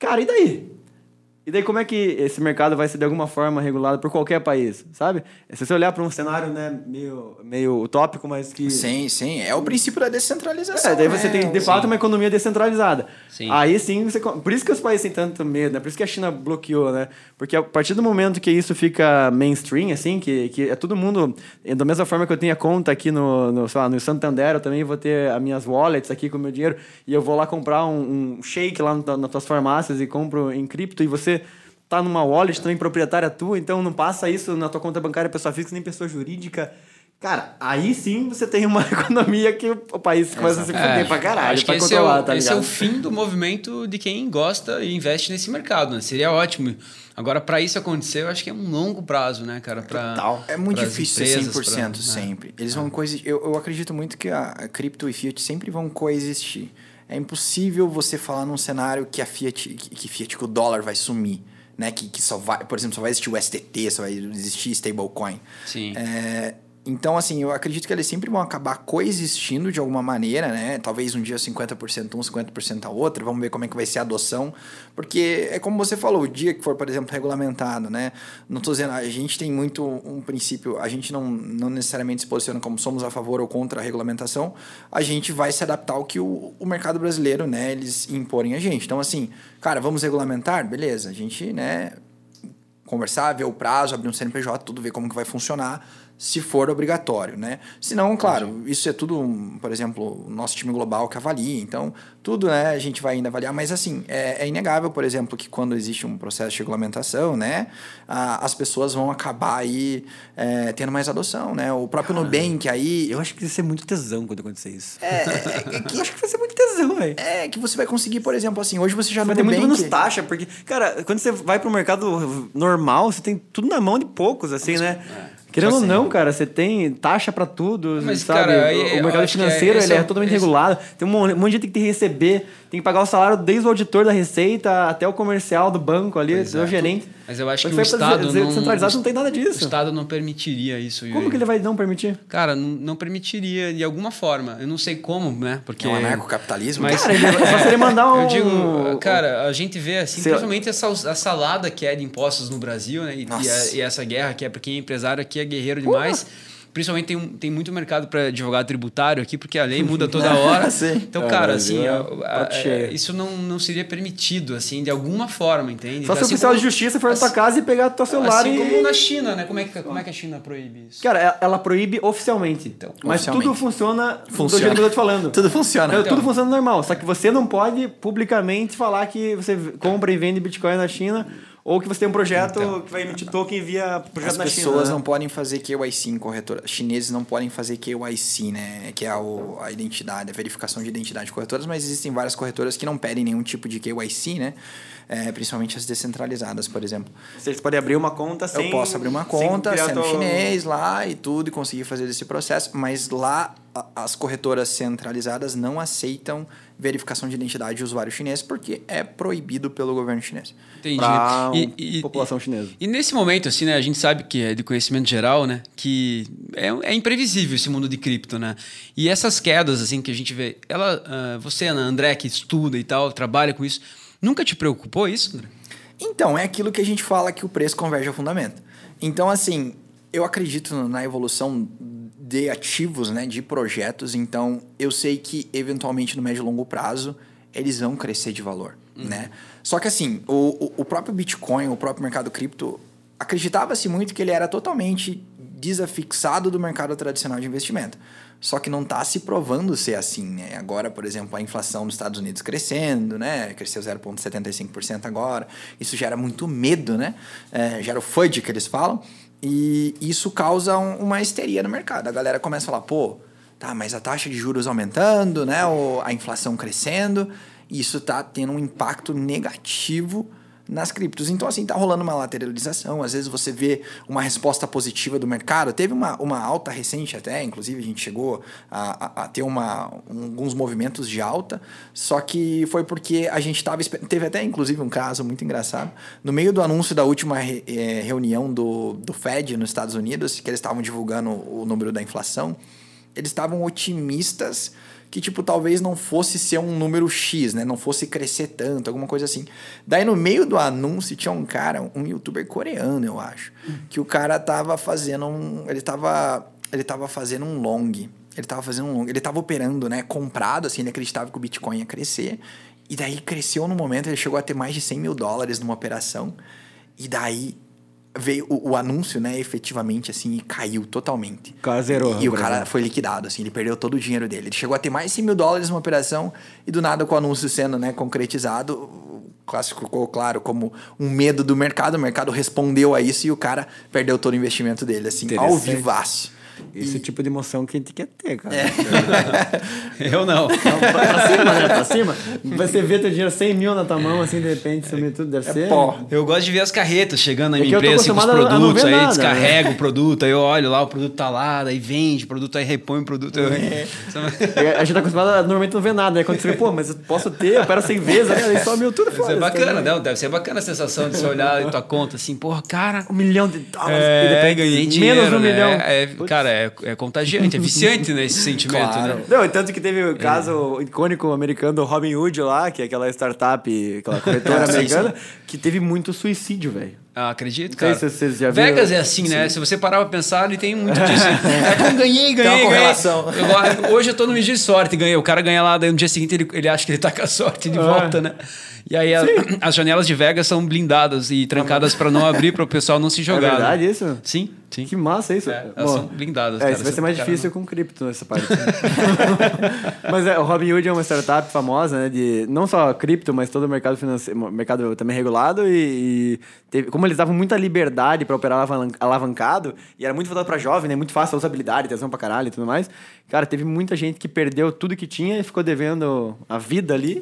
Cara, e daí? E daí como é que esse mercado vai ser de alguma forma regulado por qualquer país, sabe? Se você olhar para um cenário, né, meio, meio utópico, mas que... Sim, sim. É o princípio da descentralização. É, daí você né? tem, de fato, uma economia descentralizada. Sim. Aí sim, você... por isso que os países têm tanto medo, né? Por isso que a China bloqueou, né? Porque a partir do momento que isso fica mainstream, assim, que, que é todo mundo... e Da mesma forma que eu tenho a conta aqui no, no, sei lá, no Santander, eu também vou ter as minhas wallets aqui com o meu dinheiro, e eu vou lá comprar um, um shake lá nas tuas farmácias e compro em cripto, e você tá numa wallet também proprietária tua, então não passa isso na tua conta bancária pessoa física nem pessoa jurídica. Cara, aí sim você tem uma economia que o país começa a se fuder pra caralho, É, acho que pra esse, é o, tá esse é o fim do movimento de quem gosta e investe nesse mercado, né? Seria ótimo. Agora, para isso acontecer, eu acho que é um longo prazo, né, cara? Pra, Total. É muito difícil ser empresas, 100% pra- né? sempre. Eles vão coexistir. Eu, eu acredito muito que a, a cripto e Fiat sempre vão coexistir. É impossível você falar num cenário que a Fiat, que, que Fiat, que o dólar vai sumir. Né? Que, que só vai, por exemplo, só vai existir o STT, só vai existir stablecoin. Sim. É, então, assim, eu acredito que eles sempre vão acabar coexistindo de alguma maneira, né? Talvez um dia 50% um, 50% a outro. Vamos ver como é que vai ser a adoção. Porque é como você falou, o dia que for, por exemplo, regulamentado, né? Não tô dizendo, a gente tem muito um princípio, a gente não, não necessariamente se posiciona como somos a favor ou contra a regulamentação, a gente vai se adaptar ao que o, o mercado brasileiro, né? Eles imporem a gente. Então, assim, cara, vamos regulamentar? Beleza, a gente, né? conversar, ver o prazo, abrir um CNPJ, tudo, ver como que vai funcionar, se for obrigatório, né? Se não, claro, isso é tudo, um, por exemplo, o nosso time global que avalia, então tudo, né, a gente vai ainda avaliar, mas assim, é, é inegável, por exemplo, que quando existe um processo de regulamentação, né, a- as pessoas vão acabar aí é, tendo mais adoção, né? O próprio Nubank aí... Eu acho que ia ser muito tesão quando acontecer isso. É, é, é que, Eu acho que vai ser muito tesão, velho. é que você vai conseguir, por exemplo, assim, hoje você já no Vai ter muito menos taxa, porque, cara, quando você vai pro mercado normal, você tem tudo na mão de poucos, assim, né? Querendo ou Assim. não, cara, você tem taxa pra tudo, Mas, sabe? cara, o mercado é- financeiro, esse ele é, é totalmente esse- regulado. Tem um monte de gente que tem que receber, tem que pagar o salário desde o auditor da Receita até o comercial do banco ali, Pois até o é. gerente. Mas eu acho Mas que o Estado não... centralizado não tem nada O disso. Estado não permitiria isso. Como Yuri. que ele vai não permitir? Cara, não, não permitiria de alguma forma. Eu não sei como, né? Porque... É um anarcocapitalismo. Mas- Cara, ele, só se ele mandar um... Eu digo, cara, a gente vê assim, principalmente essa a salada que é de impostos no Brasil, né? E, e, a- e essa guerra que é para quem é empresário aqui é guerreiro demais. Principalmente tem, um- tem muito mercado para advogado tributário aqui, porque a lei muda toda hora. Sim. Então, É, cara, Brasil assim, é a- a- prato cheio. isso não, não seria permitido, assim, de alguma forma, entende? Só se o Assim oficial como- de justiça for na tua assim- casa e pegar teu celular Assim e... como na China, né? Como é que, como é que a China proíbe isso? Cara, ela- proíbe oficialmente. Então, mas oficialmente. tudo funciona, do Funciona. jeito que eu tô te falando. Tudo funciona. Então, Então. tudo funciona normal. Só que você não pode publicamente falar que você compra e vende Bitcoin na China ou que você tem um projeto Então. que vai emitir token via projeto As na China. pessoas né? não podem fazer KYC em corretora. Chineses não podem fazer KYC, né? Que é o, a identidade, a verificação de identidade de corretoras, mas existem várias corretoras que não pedem nenhum tipo de KYC, né? É, principalmente as descentralizadas, por exemplo. Vocês podem abrir uma conta sem... Eu posso abrir uma conta sendo tua- chinês lá e tudo e conseguir fazer esse processo, mas lá a- as corretoras centralizadas não aceitam verificação de identidade de usuário chinês porque é proibido pelo governo chinês. Entendi. Pra E- e- população chinesa. E nesse momento, assim, né, a gente sabe que é de conhecimento geral, né, que é, é imprevisível esse mundo de cripto, né? E essas quedas, assim, que a gente vê, ela, ah, você, Ana, André, que estuda e tal, trabalha com isso, nunca te preocupou isso, André? Então, é aquilo que a gente fala que o preço converge ao fundamento. Então, assim, eu acredito na evolução de ativos, né, de projetos. Então, eu sei que, eventualmente, no médio e longo prazo, eles vão crescer de valor, né? Só que, assim, o, o- próprio Bitcoin, o próprio mercado cripto, acreditava-se muito que ele era totalmente desafixado do mercado tradicional de investimento. Só que não está se provando ser assim, né? Agora, por exemplo, a inflação nos Estados Unidos crescendo, né? Cresceu 0,75% agora. Isso gera muito medo, né? É, gera o FUD que eles falam. E isso causa um- uma histeria no mercado. A galera começa a falar, pô, tá, mas a taxa de juros aumentando, né? Ou a inflação crescendo. Isso tá tendo um impacto negativo nas criptos. Então, assim, tá rolando uma lateralização. Às vezes você vê uma resposta positiva do mercado. Teve uma, uma alta recente até, inclusive a gente chegou a, a, a ter uma, um- alguns movimentos de alta, só que foi porque a gente estava... Teve até, inclusive, um caso muito engraçado. No meio do anúncio da última re- eh, reunião do, do Fed nos Estados Unidos, que eles estavam divulgando o número da inflação, eles estavam otimistas que, tipo, talvez não fosse ser um número X, né? Não fosse crescer tanto, alguma coisa assim. Daí, no meio do anúncio, tinha um cara, um youtuber coreano, eu acho, que o cara tava fazendo um... Ele tava, ele tava fazendo um long. Ele tava fazendo um long. Ele tava operando, né? Comprado, assim, ele acreditava que o Bitcoin ia crescer. E daí, cresceu no momento, ele chegou a ter mais de 100 mil dólares numa operação. E daí... Veio o, o anúncio, né, efetivamente, assim, e caiu totalmente. O cara zerou, E o cara exemplo. foi liquidado, assim, ele perdeu todo o dinheiro dele. Ele chegou a ter mais de 100 mil dólares numa operação e do nada, com o anúncio sendo né, concretizado, o clássico ficou claro como um medo do mercado. O mercado respondeu a isso e o cara perdeu todo o investimento dele, assim, ao vivaço. Esse é o tipo de emoção que a gente quer ter, cara. É. Eu não. Não, pra, pra cima, né? Pra cima. Você vê teu dinheiro 100 mil na tua mão, assim, de repente, sumir tudo, deve ser... pó. Eu gosto de ver as carretas chegando na É minha tô empresa assim, com os produtos, aí nada, descarrega o produto, aí eu olho lá, o produto tá lá, daí vende o produto, aí repõe o produto. Eu... É, A gente tá acostumado a normalmente não ver nada, né? Quando você vê, pô, mas eu posso ter, eu opero 100 vezes, né? aí só mil tudo Isso fora. é bacana, né? Deve ser bacana a sensação de você olhar em tua conta assim, porra, cara. Um milhão de dólares. e de É, repente, dinheiro, Menos um né? milhão. É, Putz. Cara, é, é contagiante, é viciante, né? Esse sentimento, Claro. né? Não, tanto que teve o caso icônico americano do Robin Hood lá, que é aquela startup, aquela corretora americana, que teve muito suicídio, velho. Ah, acredito, Não sei cara. se vocês já viram. Vegas é assim, né? Se você parar pra pensar, ele tem muito disso. É, pô, ganhei, ganhei, ganhei. Eu- hoje eu tô no mês de sorte, ganhei. O cara ganha lá, daí no dia seguinte ele, ele acha que ele tá com a sorte de Ah. volta, né? E aí a- as janelas de Vegas são blindadas e trancadas pra não abrir, para o pessoal não se jogar. é verdade né? isso? Sim, sim. Que massa isso. É, elas Bom, são blindadas, É, cara, isso vai ser mais cara, difícil com cripto nessa parte. mas é, o Robinhood é uma startup famosa, né? De não só cripto, mas todo o mercado financeiro, mercado também regulado. E, e teve- como eles davam muita liberdade para operar alavan- alavancado, e era muito voltado para jovem, né? Muito fácil a usabilidade, tesão pra caralho e tudo mais. Cara, teve muita gente que perdeu tudo que tinha e ficou devendo a vida ali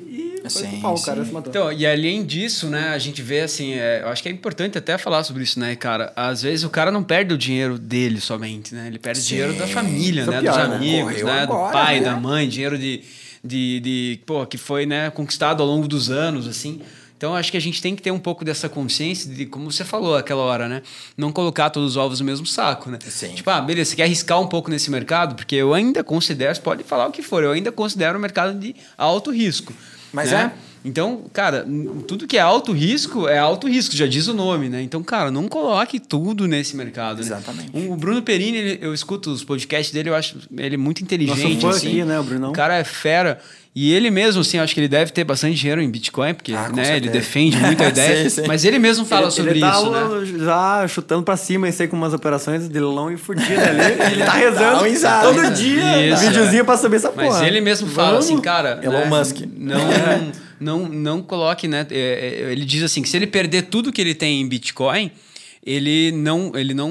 e foi Sim, pau, o cara sim. se matou. Então, e além disso, né, a gente vê assim, é, eu acho que é importante até falar sobre isso, né, cara? Às vezes o cara não perde o dinheiro dele somente, né? Ele perde Sim. dinheiro da família, Isso é né? pior, Dos né? amigos, Correu né? agora, do pai, né? da mãe, dinheiro de, de, de, pô, que foi, né, conquistado ao longo dos anos, assim. Então, acho que a gente tem que ter um pouco dessa consciência de, como você falou aquela hora, né? Não colocar todos os ovos no mesmo saco, né? Sim. Tipo, ah, beleza, você quer arriscar um pouco nesse mercado? Porque eu ainda considero, você pode falar o que for, eu ainda considero um mercado de alto risco. Mas né? é. Então, cara, tudo que é alto risco é alto risco, já diz o nome, né? Então, cara, não coloque tudo nesse mercado, né? Exatamente. O Bruno Perini, ele- eu escuto os podcasts dele, eu acho ele muito inteligente, Nosso fã assim. aqui, né, o Brunão? O cara é fera. E ele mesmo, assim, acho que ele deve ter bastante dinheiro em Bitcoin, porque Ah, né, ele defende muito a ideia. Sim, sim. Mas ele mesmo fala ele, sobre ele tá isso, né? já chutando pra cima e sei com umas operações de lão e fudida ali. Ele tá rezando exato. todo dia. Isso, videozinho pra saber essa Mas porra. ele mesmo fala Vamos. assim, cara. Elon né, Musk. Não, não, não coloque, né? É, é, ele diz assim que se ele perder tudo que ele tem em Bitcoin, ele não. Ele não.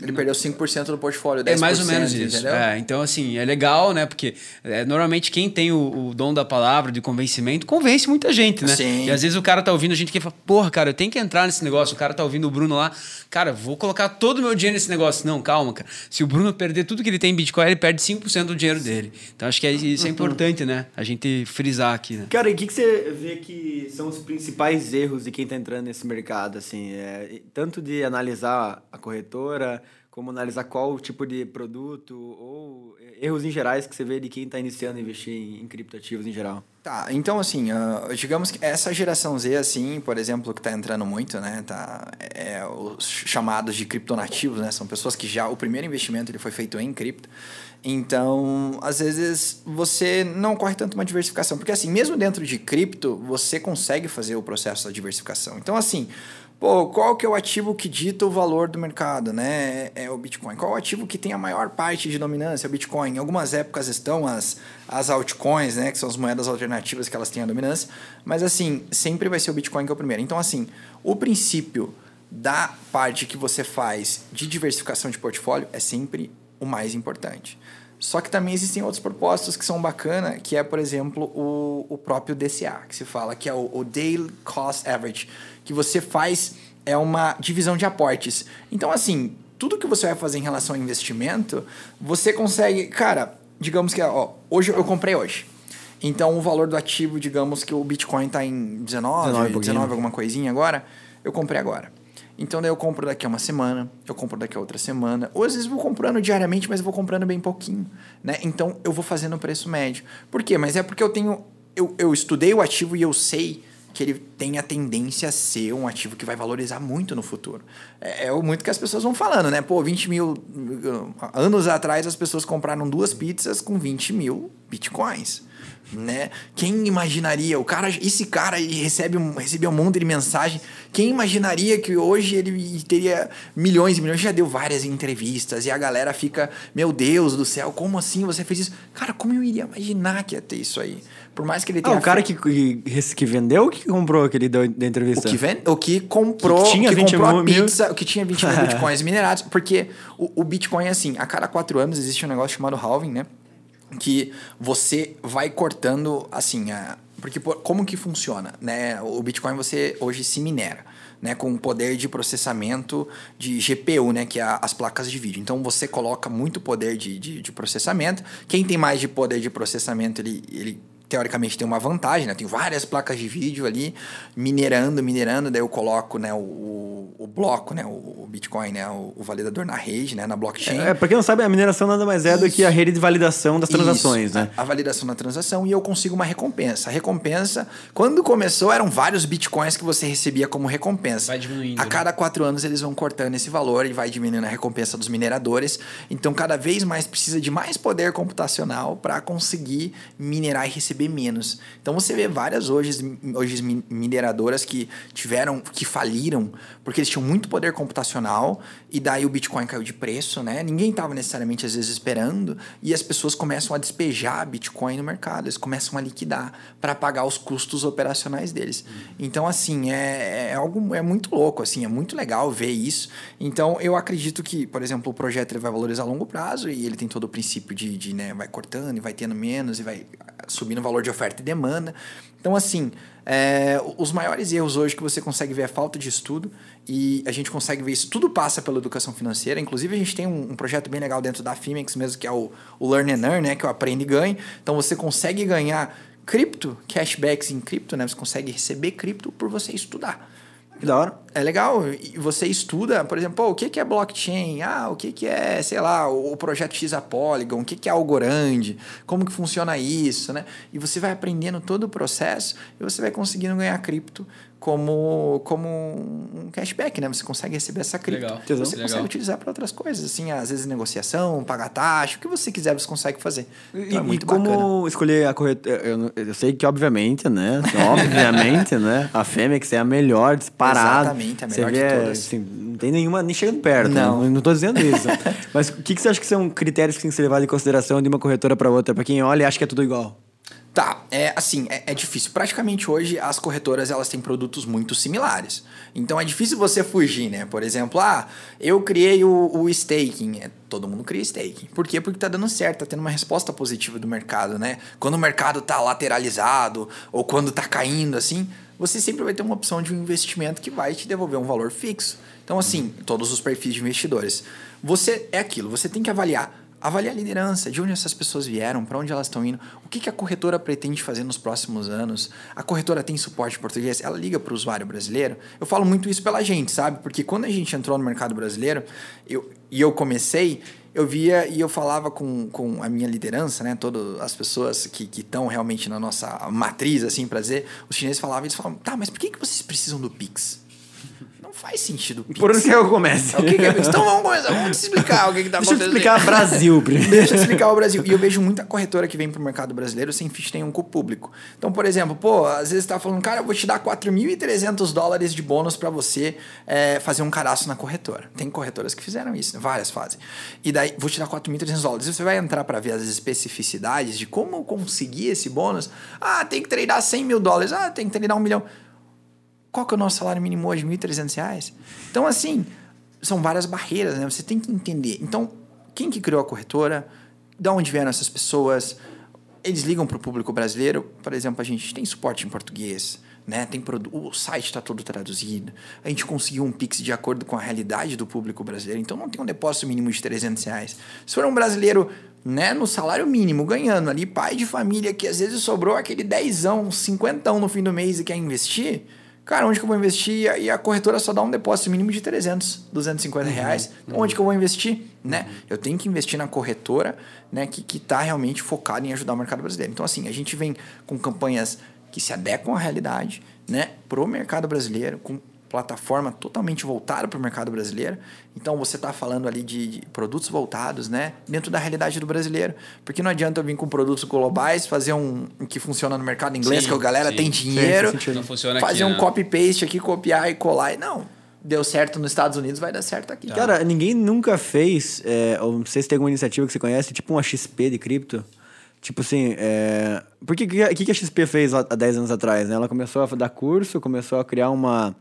Ele perdeu 5% do portfólio, 10%. É mais ou menos isso. É, então, assim, é legal, né? Porque é, normalmente quem tem o, o, dom da palavra, de convencimento, convence muita gente, né? Sim. E às vezes o cara tá ouvindo a gente que fala, porra, cara, eu tenho que entrar nesse negócio. O cara tá ouvindo o Bruno lá, cara, vou colocar todo o meu dinheiro nesse negócio. Não, calma, cara. Se o Bruno perder tudo que ele tem em Bitcoin, ele perde 5% do dinheiro dele. Então acho que é, isso é importante, né? A gente frisar aqui, né? Cara, e o que, que você vê que são os principais erros de quem tá entrando nesse mercado, assim? É, tanto de analisar a corretora, como analisar qual tipo de produto ou erros em gerais que você vê de quem está iniciando a investir em, em criptoativos em geral. Tá, então assim, uh, digamos que essa geração Z, assim, por exemplo, que está entrando muito, né, tá, é, os chamados de criptonativos, né, são pessoas que já, o primeiro investimento ele foi feito em cripto, então, às vezes, você não corre tanto uma diversificação, porque assim, mesmo dentro de cripto, você consegue fazer o processo da diversificação. Então, assim, Pô, qual que é o ativo que dita o valor do mercado, né? É, é o Bitcoin. Qual o ativo que tem a maior parte de dominância? É o Bitcoin. Em algumas épocas estão as, as altcoins, né? Que são as moedas alternativas que elas têm a dominância. Mas, assim, sempre vai ser o Bitcoin que é o primeiro. Então, assim, o princípio da parte que você faz de diversificação de portfólio é sempre o mais importante. Só que também existem outros propósitos que são bacana, que é, por exemplo, o, o próprio DCA, que se fala que é o, o Daily Cost Average, que você faz é uma divisão de aportes. Então, assim, tudo que você vai fazer em relação ao investimento, você consegue, cara, digamos que, ó, hoje eu comprei hoje. Então, o valor do ativo, digamos que o Bitcoin está em 19, 19, 19 alguma coisinha agora, eu comprei agora. Então daí eu compro daqui a uma semana, eu compro daqui a outra semana. Ou às vezes vou comprando diariamente, mas vou comprando bem pouquinho. Né? Então eu vou fazendo o preço médio. Por quê? Mas é porque eu tenho. Eu, eu estudei o ativo e eu sei que ele tem a tendência a ser um ativo que vai valorizar muito no futuro. É, é muito que as pessoas vão falando, né? Pô, 20 mil. Anos atrás as pessoas compraram duas pizzas com 20 mil bitcoins né? Quem imaginaria? O cara, esse cara recebe recebia um monte de mensagem. Quem imaginaria que hoje ele teria milhões e milhões? Já deu várias entrevistas e a galera fica, meu Deus do céu, como assim você fez isso? Cara, como eu iria imaginar que ia ter isso aí? Por mais que ele tenha. Ah, o cara que, que, que vendeu ou que comprou que ele deu da entrevista? O que, vende, o que comprou, que, tinha que 20 comprou mil, a pizza, o que tinha 20 mil bitcoins minerados. Porque o, o Bitcoin é assim, a cada quatro anos existe um negócio chamado halving, né? Que você vai cortando assim, a, porque como que funciona, né? O Bitcoin você hoje se minera, né, com poder de processamento de GPU, né, que é as placas de vídeo. Então você coloca muito poder de, de, de processamento. Quem tem mais de poder de processamento, ele, ele teoricamente tem uma vantagem, né? Tem várias placas de vídeo ali minerando, minerando, daí eu coloco, né, o, o bloco, né, o Bitcoin, né, o, o validador na rede, né, na blockchain. É, para quem não sabe, a mineração nada mais é Isso. do que a rede de validação das transações, Isso. né? A, a, validação da transação e eu consigo uma recompensa. A recompensa, quando começou, eram vários Bitcoins que você recebia como recompensa. Vai diminuindo. A né? cada quatro anos eles vão cortando esse valor e vai diminuindo a recompensa dos mineradores. Então, cada vez mais precisa de mais poder computacional para conseguir minerar e receber receber menos. Então você vê várias hoje, hoje mineradoras que tiveram, que faliram, porque eles tinham muito poder computacional e daí o Bitcoin caiu de preço, né? Ninguém estava necessariamente às vezes esperando e as pessoas começam a despejar Bitcoin no mercado, eles começam a liquidar para pagar os custos operacionais deles. Então assim é, é algo é muito louco, assim é muito legal ver isso. Então eu acredito que, por exemplo, o projeto ele vai valorizar a longo prazo e ele tem todo o princípio de, de né, vai cortando e vai tendo menos e vai subindo valor de oferta e demanda. Então, assim, é, os maiores erros hoje que você consegue ver é falta de estudo e a gente consegue ver isso. Tudo passa pela educação financeira. Inclusive, a gente tem um, um projeto bem legal dentro da Fimex mesmo, que é o, o Learn and Earn, né? Que é o Aprende e Ganhe. Então, você consegue ganhar cripto, cashbacks em cripto, né? Você consegue receber cripto por você estudar. Que da hora. É legal. E você estuda, por exemplo, pô, o que, é blockchain? Ah, o que, que é, sei lá, o projeto X a Polygon, o que, que é Algorand, como que funciona isso, né? E você vai aprendendo todo o processo e você vai conseguindo ganhar cripto como, como um cashback, né? Você consegue receber essa cripto. Legal. Você Legal. consegue utilizar para outras coisas, assim, às vezes negociação, pagar taxa, o que você quiser você consegue fazer. Então, é muito e como bacana. escolher a corretora? Eu, eu, sei que, obviamente, né? Obviamente, né? A Femex é a melhor disparada. Exatamente, a melhor você vê, de todas. Assim, não tem nenhuma nem chegando perto. Não. Não, não tô dizendo isso. Mas o que, que você acha que são critérios que tem que ser levados em consideração de uma corretora para outra? Para quem olha e acha que é tudo igual. Tá, é assim, é, é, difícil. Praticamente hoje as corretoras elas têm produtos muito similares. Então é difícil você fugir, né? Por exemplo, ah, eu criei o, o staking. É, todo mundo cria staking. Por quê? Porque tá dando certo, tá tendo uma resposta positiva do mercado, né? Quando o mercado tá lateralizado ou quando tá caindo assim, você sempre vai ter uma opção de um investimento que vai te devolver um valor fixo. Então, assim, todos os perfis de investidores. Você é aquilo, você tem que avaliar avaliar a liderança, de onde essas pessoas vieram, para onde elas estão indo, o que, que a corretora pretende fazer nos próximos anos. A corretora tem suporte português, ela liga para o usuário brasileiro. Eu falo muito isso pela gente, sabe? Porque quando a gente entrou no mercado brasileiro eu, e eu comecei, eu via e eu falava com, com a minha liderança, né? Todas as pessoas que estão realmente na nossa matriz, assim, para dizer, os chineses falavam, eles falavam, tá, mas por que, que vocês precisam do Pix? Faz sentido. Pix. Por onde que eu comece? O que, que é? Então vamos começar, vamos te explicar o que, que tá Deixa acontecendo. Deixa eu explicar o Brasil primeiro. Deixa eu explicar o Brasil. E eu vejo muita corretora que vem pro mercado brasileiro sem ficha nenhum com o público. Então, por exemplo, pô, às vezes tá falando, cara, eu vou te dar 4.300 dólares de bônus para você é, fazer um cadastro na corretora. Tem corretoras que fizeram isso, né? várias fazem. E daí, vou te dar 4.300 dólares. Você vai entrar para ver as especificidades de como conseguir esse bônus. Ah, tem que treinar 100 mil dólares. Ah, tem que treinar um milhão. Qual que é o nosso salário mínimo hoje? R$ 1.300? Então, assim, são várias barreiras, né? Você tem que entender. Então, quem que criou a corretora? De onde vieram essas pessoas? Eles ligam para o público brasileiro. Por exemplo, a gente tem suporte em português, né? Tem o site está todo traduzido. A gente conseguiu um Pix de acordo com a realidade do público brasileiro. Então, não tem um depósito mínimo de 300 reais. Se for um brasileiro né, no salário mínimo, ganhando ali, pai de família que às vezes sobrou aquele dezão, cinquentão no fim do mês e quer investir Cara, onde que eu vou investir? E a corretora só dá um depósito mínimo de 300, 250 uhum, reais. Uhum. Onde que eu vou investir? Né? Eu tenho que investir na corretora né, que está realmente focada em ajudar o mercado brasileiro. Então, assim, a gente vem com campanhas que se adequam à realidade né, para o mercado brasileiro, com plataforma totalmente voltada para o mercado brasileiro. Então você está falando ali de, de, produtos voltados, né, dentro da realidade do brasileiro, porque não adianta eu vir com produtos globais, fazer um, que funciona no mercado inglês, sim, que a galera sim, tem dinheiro, sim, fazer aqui, um né? copy paste aqui, copiar e colar. Não, deu certo nos Estados Unidos, vai dar certo aqui. Cara, ninguém nunca fez, é, ou não sei se tem alguma iniciativa que você conhece, tipo uma XP de cripto. Tipo assim, é... por que, que, que a XP fez há 10 anos atrás? Né? Ela começou a dar curso, começou a criar uma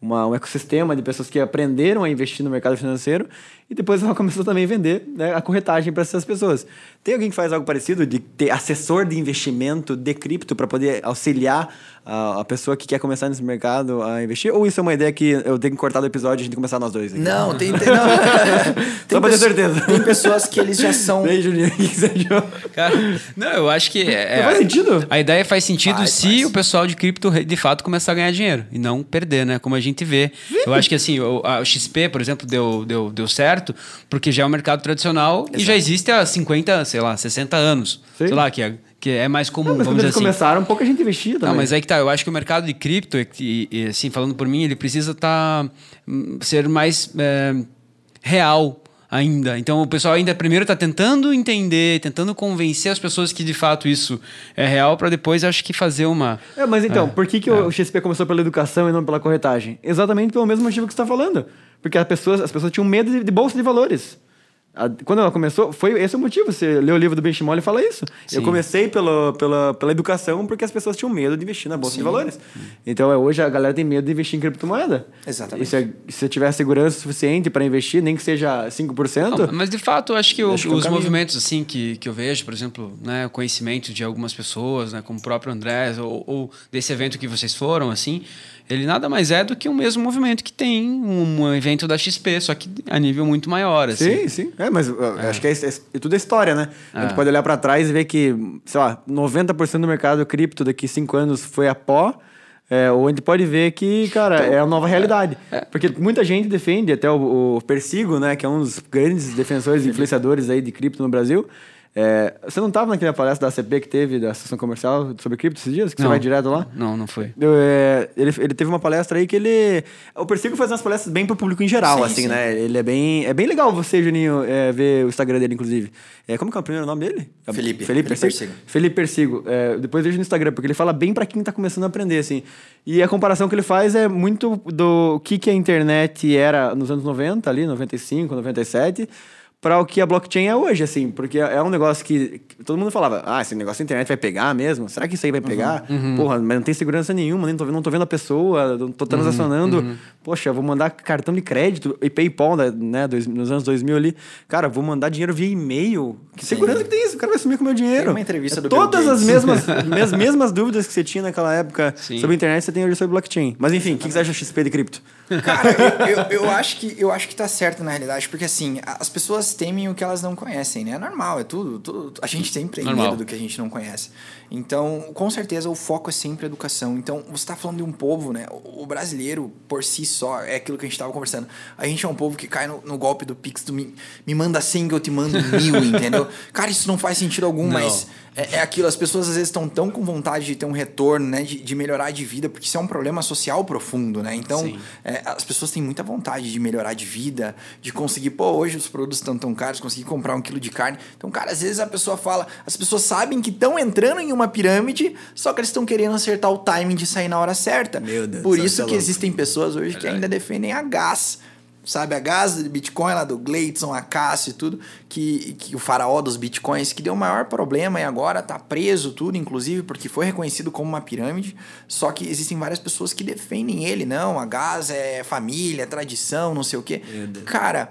uma, um ecossistema de pessoas que aprenderam a investir no mercado financeiro e depois ela começou também a vender né, a corretagem para essas pessoas. Tem alguém que faz algo parecido de ter assessor de investimento de cripto para poder auxiliar a, a, pessoa que quer começar nesse mercado a investir? Ou isso é uma ideia que eu tenho que cortar do episódio e a gente começar nós dois? Aqui? Não, tem, tem, não. tem Só para ter certeza. Tem pessoas que eles já são. Bem, Juninho, o que você achou? Cara, não, eu acho que. É, não faz sentido? A ideia faz sentido faz, se faz. o pessoal de cripto de fato começar a ganhar dinheiro e não perder, né? Como a gente vê. Eu acho que assim, o, a XP, por exemplo, deu, deu, deu certo porque já é um mercado tradicional Exato. e já existe há 50, sei lá, 60 anos. Sim. Sei lá, que é, que é mais comum, não, mas vamos dizer assim. começaram, pouca gente investia também. Não, mas é que tá, eu acho que o mercado de cripto, e, e assim, falando por mim, ele precisa tá, ser mais é, real ainda. Então o pessoal ainda primeiro está tentando entender, tentando convencer as pessoas que de fato isso é real para depois acho que fazer uma. É, mas então, é, por que, que é. o XP começou pela educação e não pela corretagem? Exatamente pelo mesmo motivo que você está falando. Porque as pessoas, as pessoas tinham medo de, de bolsa de valores. A, quando ela começou, foi esse o motivo. Você lê o livro do Benchimol e fala isso. Sim. Eu comecei pelo, pela, pela educação porque as pessoas tinham medo de investir na bolsa Sim. de valores. Então, é, hoje a galera tem medo de investir em criptomoeda. Exatamente. E se, se tiver segurança suficiente para investir, nem que seja 5%. Não, mas de fato, acho que, acho o, que os movimentos assim que, que eu vejo, por exemplo, né, o conhecimento de algumas pessoas, né, como o próprio André, ou, ou desse evento que vocês foram, assim, ele nada mais é do que o mesmo movimento que tem um evento da XP, só que a nível muito maior. Sim, Assim. sim. É, mas é. acho que é, é, é, tudo é história, né? É. A gente pode olhar para trás e ver que, sei lá, 90% do mercado cripto daqui cinco anos foi a pó. É, ou a gente pode ver que, cara, então, é a nova realidade. É, é. Porque muita gente defende, até o, o Persigo, né, que é um dos grandes defensores e influenciadores aí de cripto no Brasil, é, você não estava naquela palestra da ACP que teve, da Associação Comercial, sobre cripto esses dias? Que não, você vai direto lá? Não, não foi. É, ele, ele teve uma palestra aí que ele... O Persigo faz umas palestras bem pro público em geral, sim, assim, sim. né? Ele é bem... É bem legal você, Juninho, é, ver o Instagram dele, inclusive. É, como que é o primeiro nome dele? Felipe. Felipe, Felipe Persigo. Felipe Persigo. É, depois vejo no Instagram, porque ele fala bem para quem tá começando a aprender, assim. E a comparação que ele faz é muito do que, que a internet era nos anos 90, ali, 95, 97 para o que a blockchain é hoje, assim, porque é um negócio que todo mundo falava, ah, esse negócio da internet vai pegar mesmo? Será que isso aí vai pegar? Uhum. Porra, mas não tem segurança nenhuma, nem tô, não tô vendo a pessoa, não tô transacionando. Uhum. Poxa, vou mandar cartão de crédito e PayPal, né, né dois, nos anos 2000 ali. Cara, vou mandar dinheiro via e-mail. Que Sim. segurança que tem isso? O cara vai sumir com o meu dinheiro. Tem uma entrevista é do Todas as mesmas, mes, mesmas dúvidas que você tinha naquela época Sim. sobre a internet, você tem hoje sobre blockchain. Mas enfim, o que, que você acha XP de cripto? Cara, eu, eu, eu, acho que, eu acho que tá certo na realidade, porque assim, as pessoas temem o que elas não conhecem, né? É normal, é tudo. tudo a gente sempre tem medo do que a gente não conhece. Então, com certeza, o foco é sempre a educação. Então, você está falando de um povo, né? O brasileiro, por si só, é aquilo que a gente estava conversando. A gente é um povo que cai no, no golpe do Pix, do me, me manda 100 que eu te mando mil, entendeu? Cara, isso não faz sentido algum, não. mas é, é, aquilo. As pessoas às vezes estão tão com vontade de ter um retorno, né? De, de melhorar de vida, porque isso é um problema social profundo, né? Então, é, as pessoas têm muita vontade de melhorar de vida, de conseguir, pô, hoje os produtos estão tão caros, conseguir comprar um quilo de carne. Então, cara, às vezes a pessoa fala, as pessoas sabem que estão entrando em uma pirâmide, só que eles estão querendo acertar o timing de sair na hora certa. Meu Deus Por isso que existem pessoas hoje que ainda defendem a gás sabe? A gás de Bitcoin lá do Gleidson, a Cássio e tudo, que, que o faraó dos Bitcoins, que deu o maior problema e agora tá preso tudo, inclusive, porque foi reconhecido como uma pirâmide. Só que existem várias pessoas que defendem ele. Não, a gás é família, é tradição, não sei o quê. Cara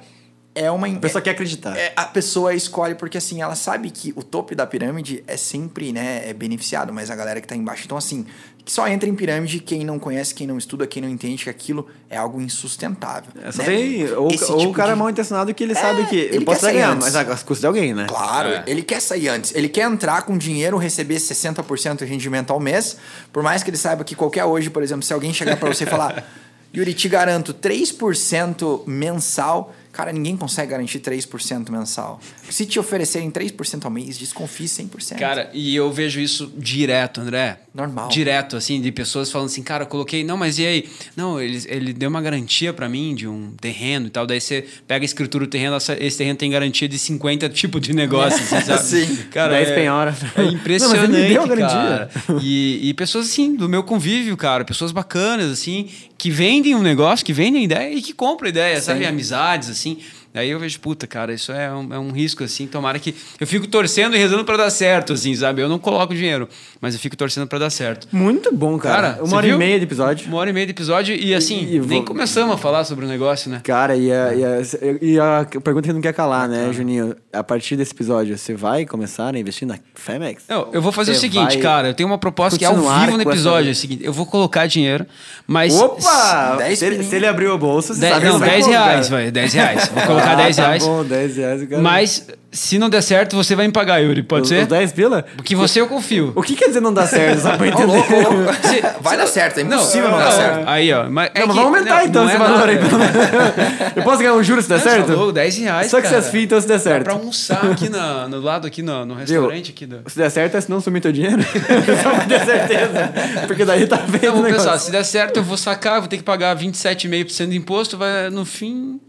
é uma. A pessoa é, quer acreditar. É, a pessoa escolhe porque assim, ela sabe que o topo da pirâmide é sempre, né, é beneficiado, mas a galera que tá embaixo. Então, assim, que só entra em pirâmide quem não conhece, quem não estuda, quem não entende que aquilo é algo insustentável. É, né? tem, ou, ou tipo o cara de... mal intencionado que ele é, sabe que ele pode ganhar, antes. mas a custa de alguém, né? Claro, é. ele quer sair antes. Ele quer entrar com dinheiro, receber 60% de rendimento ao mês, por mais que ele saiba que qualquer hoje, por exemplo, se alguém chegar para você e falar, Yuri, te garanto 3% mensal Cara, ninguém consegue garantir 3% mensal. Se te oferecerem 3% ao mês, desconfie 100%. Cara, e eu vejo isso direto, André. Normal. Direto, assim, de pessoas falando assim, cara, eu coloquei, não, mas e aí? Não, ele, ele deu uma garantia para mim de um terreno e tal. Daí você pega a escritura do terreno, esse terreno tem garantia de 50 tipos de negócio, assim, sabe? Sim. Cara, 10 é, penhora. É impressionante, não, mas ele deu a garantia. E, e pessoas, assim, do meu convívio, cara, pessoas bacanas, assim, que vendem um negócio, que vendem ideia e que compram ideia, Sim. sabe? Amizades, assim. Aí eu vejo, puta, cara, isso é um, é um risco, assim. Tomara que. Eu fico torcendo e rezando para dar certo, assim, sabe? Eu não coloco dinheiro, mas eu fico torcendo para dar certo. Muito bom, cara. cara uma hora viu? e meia de episódio. Uma hora e meia de episódio e, assim, e, e nem vou... começamos a falar sobre o negócio, né? Cara, e a, e a, e a pergunta que não quer calar, né, Juninho? A partir desse episódio, você vai começar a investir na Femex? Não, eu vou fazer você o seguinte, cara. Eu tenho uma proposta que é ao vivo no episódio. É o seguinte, eu vou colocar dinheiro, mas. Opa! Se, se, ele abriu a bolsa, você dez, sabe Não, 10 reais, vai. 10 reais. Vou colocar ah, 10 tá reais. Bom, 10 reais. Cara. Mas se não der certo, você vai me pagar, Yuri. Pode os, ser? Os 10 pila? Porque você eu confio. O que quer dizer não dar certo? Só pra entender. oh, se, vai se, dar certo, é impossível não, não, não dar certo. Aí, ó. Mas, é não, mas vamos aumentar então esse é valor aí. eu posso ganhar um juro se der certo? Falou, 10 reais. Só que cara. se as fitas então se der certo. Dá pra almoçar aqui na, no lado, aqui no, no restaurante. Aqui do... Se der certo, é se não sumir teu dinheiro. Só pra ter certeza. Porque daí tá vendo. Então, vamos pensar, se der certo, eu vou sacar, vou ter que pagar 27,5% de imposto, vai no fim.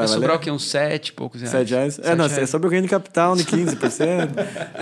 Vai, vai sobrar o quê? Uns 7 poucos reais. 7 reais? é, não, reais. é sobre o ganho de capital de 15%.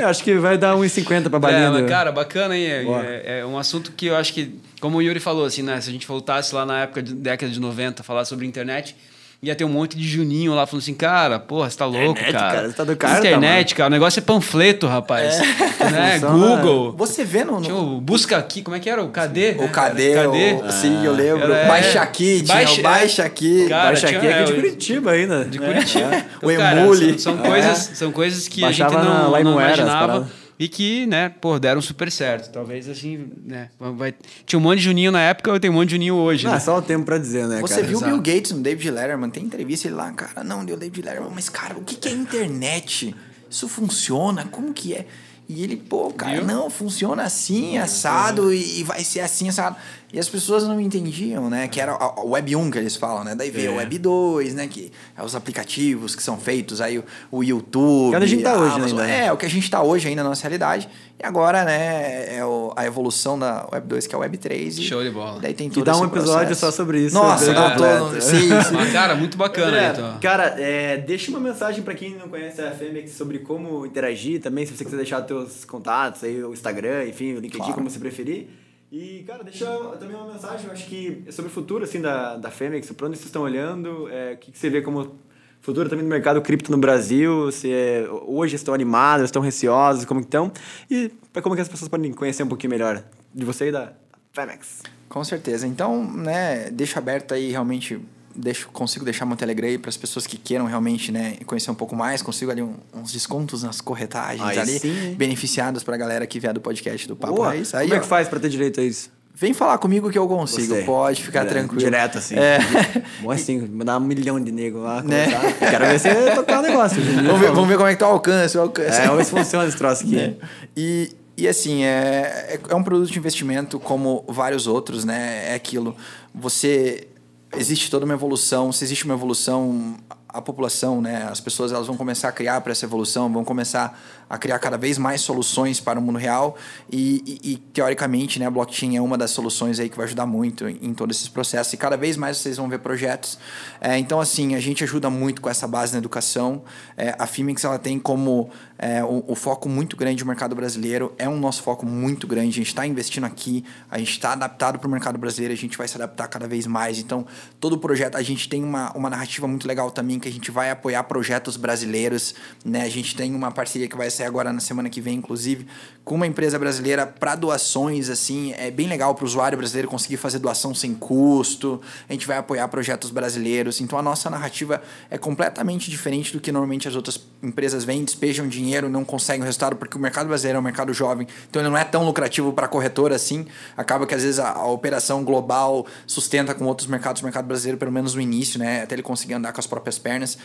eu acho que vai dar 1,50 pra balinha. É, cara, bacana, hein? É, é, é, um assunto que eu acho que, como o Yuri falou, assim, né? Se a gente voltasse lá na época, de, década de 90, falar sobre internet ia ter um monte de Juninho lá falando assim, cara, porra, você tá louco, internet, cara. cara. Você tá do cara, Internet, tá, cara, o negócio é panfleto, rapaz. É. Né? Google. Você vê no, no... busca aqui, como é que era? O Cadê? O Cadê? Cadê? O... Sim, eu lembro. Era, baixa aqui, tinha baixa, o Baixa aqui. Cara, baixa aqui é de Curitiba ainda. De Curitiba. É. o Emule. São, são, coisas, são coisas que Baixava a gente não, não imaginava e que, né, pô, deram super certo. Talvez assim, né, vai... tinha um monte de Juninho na época, eu tenho um monte de Juninho hoje. Não, né? é só o tempo pra dizer, né, Você cara? viu o Bill Gates no David Letterman, tem entrevista ele lá, cara, não, deu David Letterman, mas cara, o que, que é internet? Isso funciona? Como que é? E ele, pô, cara, Viu? não, funciona assim, assado, e vai ser assim, assado. E as pessoas não entendiam, né? Que era a Web 1 que eles falam, né? Daí veio é. a Web 2, né? Que é os aplicativos que são feitos, aí o, o YouTube. Que a gente tá hoje Amazon, ainda. Né? É, o que a gente tá hoje ainda na nossa realidade. E agora, né, é o, a evolução da Web 2, que é a Web 3. E, Show de bola. daí tem tudo E dá um episódio processo. só sobre isso. Nossa, dá todo. Sim, sim. Cara, muito bacana. É, então. Cara, é, deixa uma mensagem para quem não conhece a Femex sobre como interagir também, se você quiser deixar teus contatos aí, o Instagram, enfim, o LinkedIn, claro. como você preferir. E, cara, deixa também uma mensagem, eu acho que é sobre o futuro, assim, da, da Fênix, para onde vocês estão olhando, é, o que, que você vê como futuro também do mercado cripto no Brasil, se é, hoje estão animados, estão receosos, como estão, e como que as pessoas podem conhecer um pouquinho melhor de você e da Femex. Com certeza. Então, né, deixa aberto aí realmente deixo, consigo deixar meu Telegram para as pessoas que queiram realmente né, conhecer um pouco mais, consigo ali um, uns descontos nas corretagens Aí ali, sim. beneficiados para a galera que vier do podcast do Papo Boa. Raiz. Aí, como é que faz para ter direito a isso? Vem falar comigo que eu consigo, Gostei. pode ficar Direto- tranquilo. Direto, assim. É. Bom assim, mandar um milhão de nego lá. Né? Quero ver você tocar o negócio. vamos, ver, vamos ver como é que tá o alcance, o alcance. É, vamos ver se funciona esse troço aqui. né? E, e assim, é, é- é um produto de investimento como vários outros, né? É aquilo. Você. Existe toda uma evolução, se existe uma evolução, a população, né? As pessoas elas vão começar a criar para essa evolução, vão começar a criar cada vez mais soluções para o mundo real e, e- e, teoricamente, né, a blockchain é uma das soluções aí que vai ajudar muito em, em todos esses processos e cada vez mais vocês vão ver projetos. É, então, assim, a gente ajuda muito com essa base na educação. É, a Fimix ela tem como é, o, o foco muito grande o mercado brasileiro, é um nosso foco muito grande. A gente está investindo aqui, a gente está adaptado para o mercado brasileiro, a gente vai se adaptar cada vez mais. Então, todo projeto, a gente tem uma, uma narrativa muito legal também, que a gente vai apoiar projetos brasileiros. Né? A gente tem uma parceria que vai sair agora na semana que vem, inclusive, com uma empresa brasileira para doações. assim É bem legal para o usuário brasileiro conseguir fazer doação sem custo. A gente vai apoiar projetos brasileiros. Então, a nossa narrativa é completamente diferente do que normalmente as outras empresas vêm, despejam dinheiro, não conseguem o resultado, porque o mercado brasileiro é um mercado jovem, então ele não é tão lucrativo para a corretora assim. Acaba que às vezes a, a operação global sustenta com outros mercados, o mercado brasileiro, pelo menos no início, né? Até ele conseguir andar com as próprias pernas.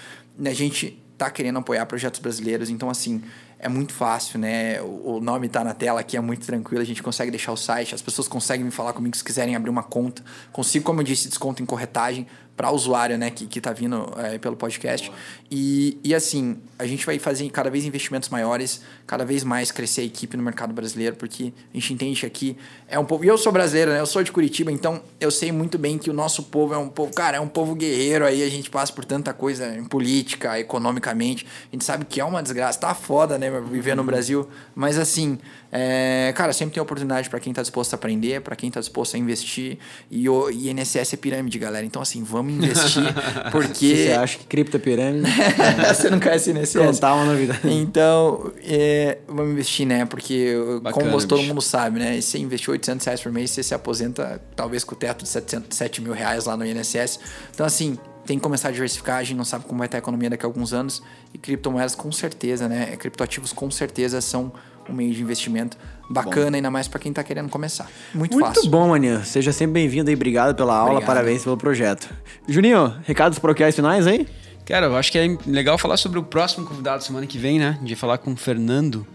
A gente tá querendo apoiar projetos brasileiros, então assim, é muito fácil, né? O, o nome tá na tela aqui, é muito tranquilo, a gente consegue deixar o site, as pessoas conseguem me falar comigo se quiserem abrir uma conta. Consigo, como eu disse, desconto em corretagem para o usuário, né, que, que tá vindo é, pelo podcast. E, e assim, a gente vai fazer cada vez investimentos maiores, cada vez mais crescer a equipe no mercado brasileiro, porque a gente entende que aqui é um povo. E eu sou brasileiro, né? Eu sou de Curitiba, então eu sei muito bem que o nosso povo é um povo, cara, é um povo guerreiro aí, a gente passa por tanta coisa em política, economicamente. A gente sabe que é uma desgraça, tá foda, né, viver no Brasil. Mas assim, é, cara, sempre tem oportunidade para quem tá disposto a aprender, para quem tá disposto a investir. E o INSS é pirâmide, galera. Então, assim, vamos investir, porque. Você acha que cripto é pirâmide? Você não conhece INSS? Contar uma novidade. Então, é, vamos investir, né? Porque, Bacana, como todo bicho. mundo sabe, né? Se você investir 800 reais por mês, você se aposenta talvez com o teto de 700, 7 mil reais lá no INSS. Então, assim, tem que começar a diversificar. A gente não sabe como vai estar a economia daqui a alguns anos. E criptomoedas, com certeza, né? Criptoativos, com certeza, são um meio de investimento bacana, ainda mais para quem tá querendo começar. Muito, Muito fácil. bom, Maninho. Seja sempre bem-vindo aí. Obrigado pela aula. Obrigado. Parabéns pelo projeto. Juninho, recados paroquiais finais aí? Cara, eu acho que é legal falar sobre o próximo convidado semana que vem, né? De falar com o Fernando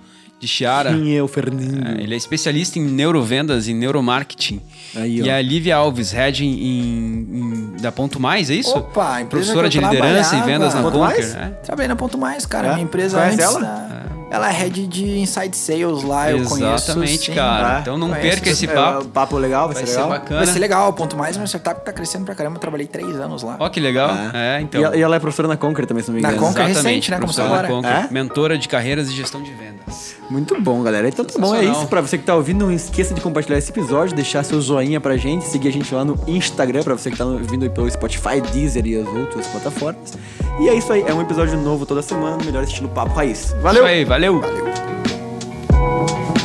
de Chiara. Quem é o Fernando? É, ele é especialista em neurovendas e neuromarketing. Aí, ó. e a Lívia Alves, head em, em- da Ponto Mais, é isso? Opa, Professora de liderança e vendas na Ponto Conquer. Mais? né? Trabalhei na Ponto Mais, cara. É? Minha empresa Conhece antes. ela? da- Ela é head de Inside Sales lá, eu conheço. Exatamente, cara. Então não conheço. perca esse É, papo. um papo legal, vai, Vai ser ser legal. bacana. Vai ser legal. Ponto Mais é uma startup que tá crescendo pra caramba. Eu trabalhei três anos lá. Ó, que legal. É. É, então. E, ela- e ela é professora na Conquer também, se não me Na engano. Conquer Exatamente, recente, né? Professora agora. Conquer, É? Mentora de carreiras e gestão de vendas. Muito bom, galera. Então tá bom, é isso. Pra você que tá ouvindo, não esqueça de compartilhar esse episódio, deixar seu joinha pra gente, seguir a gente lá no Instagram, pra você que tá ouvindo pelo Spotify, Deezer e as outras plataformas. E é isso aí, é um episódio novo toda semana, melhor estilo Papo Raiz. Valeu! Isso aí, Valeu. Valeu.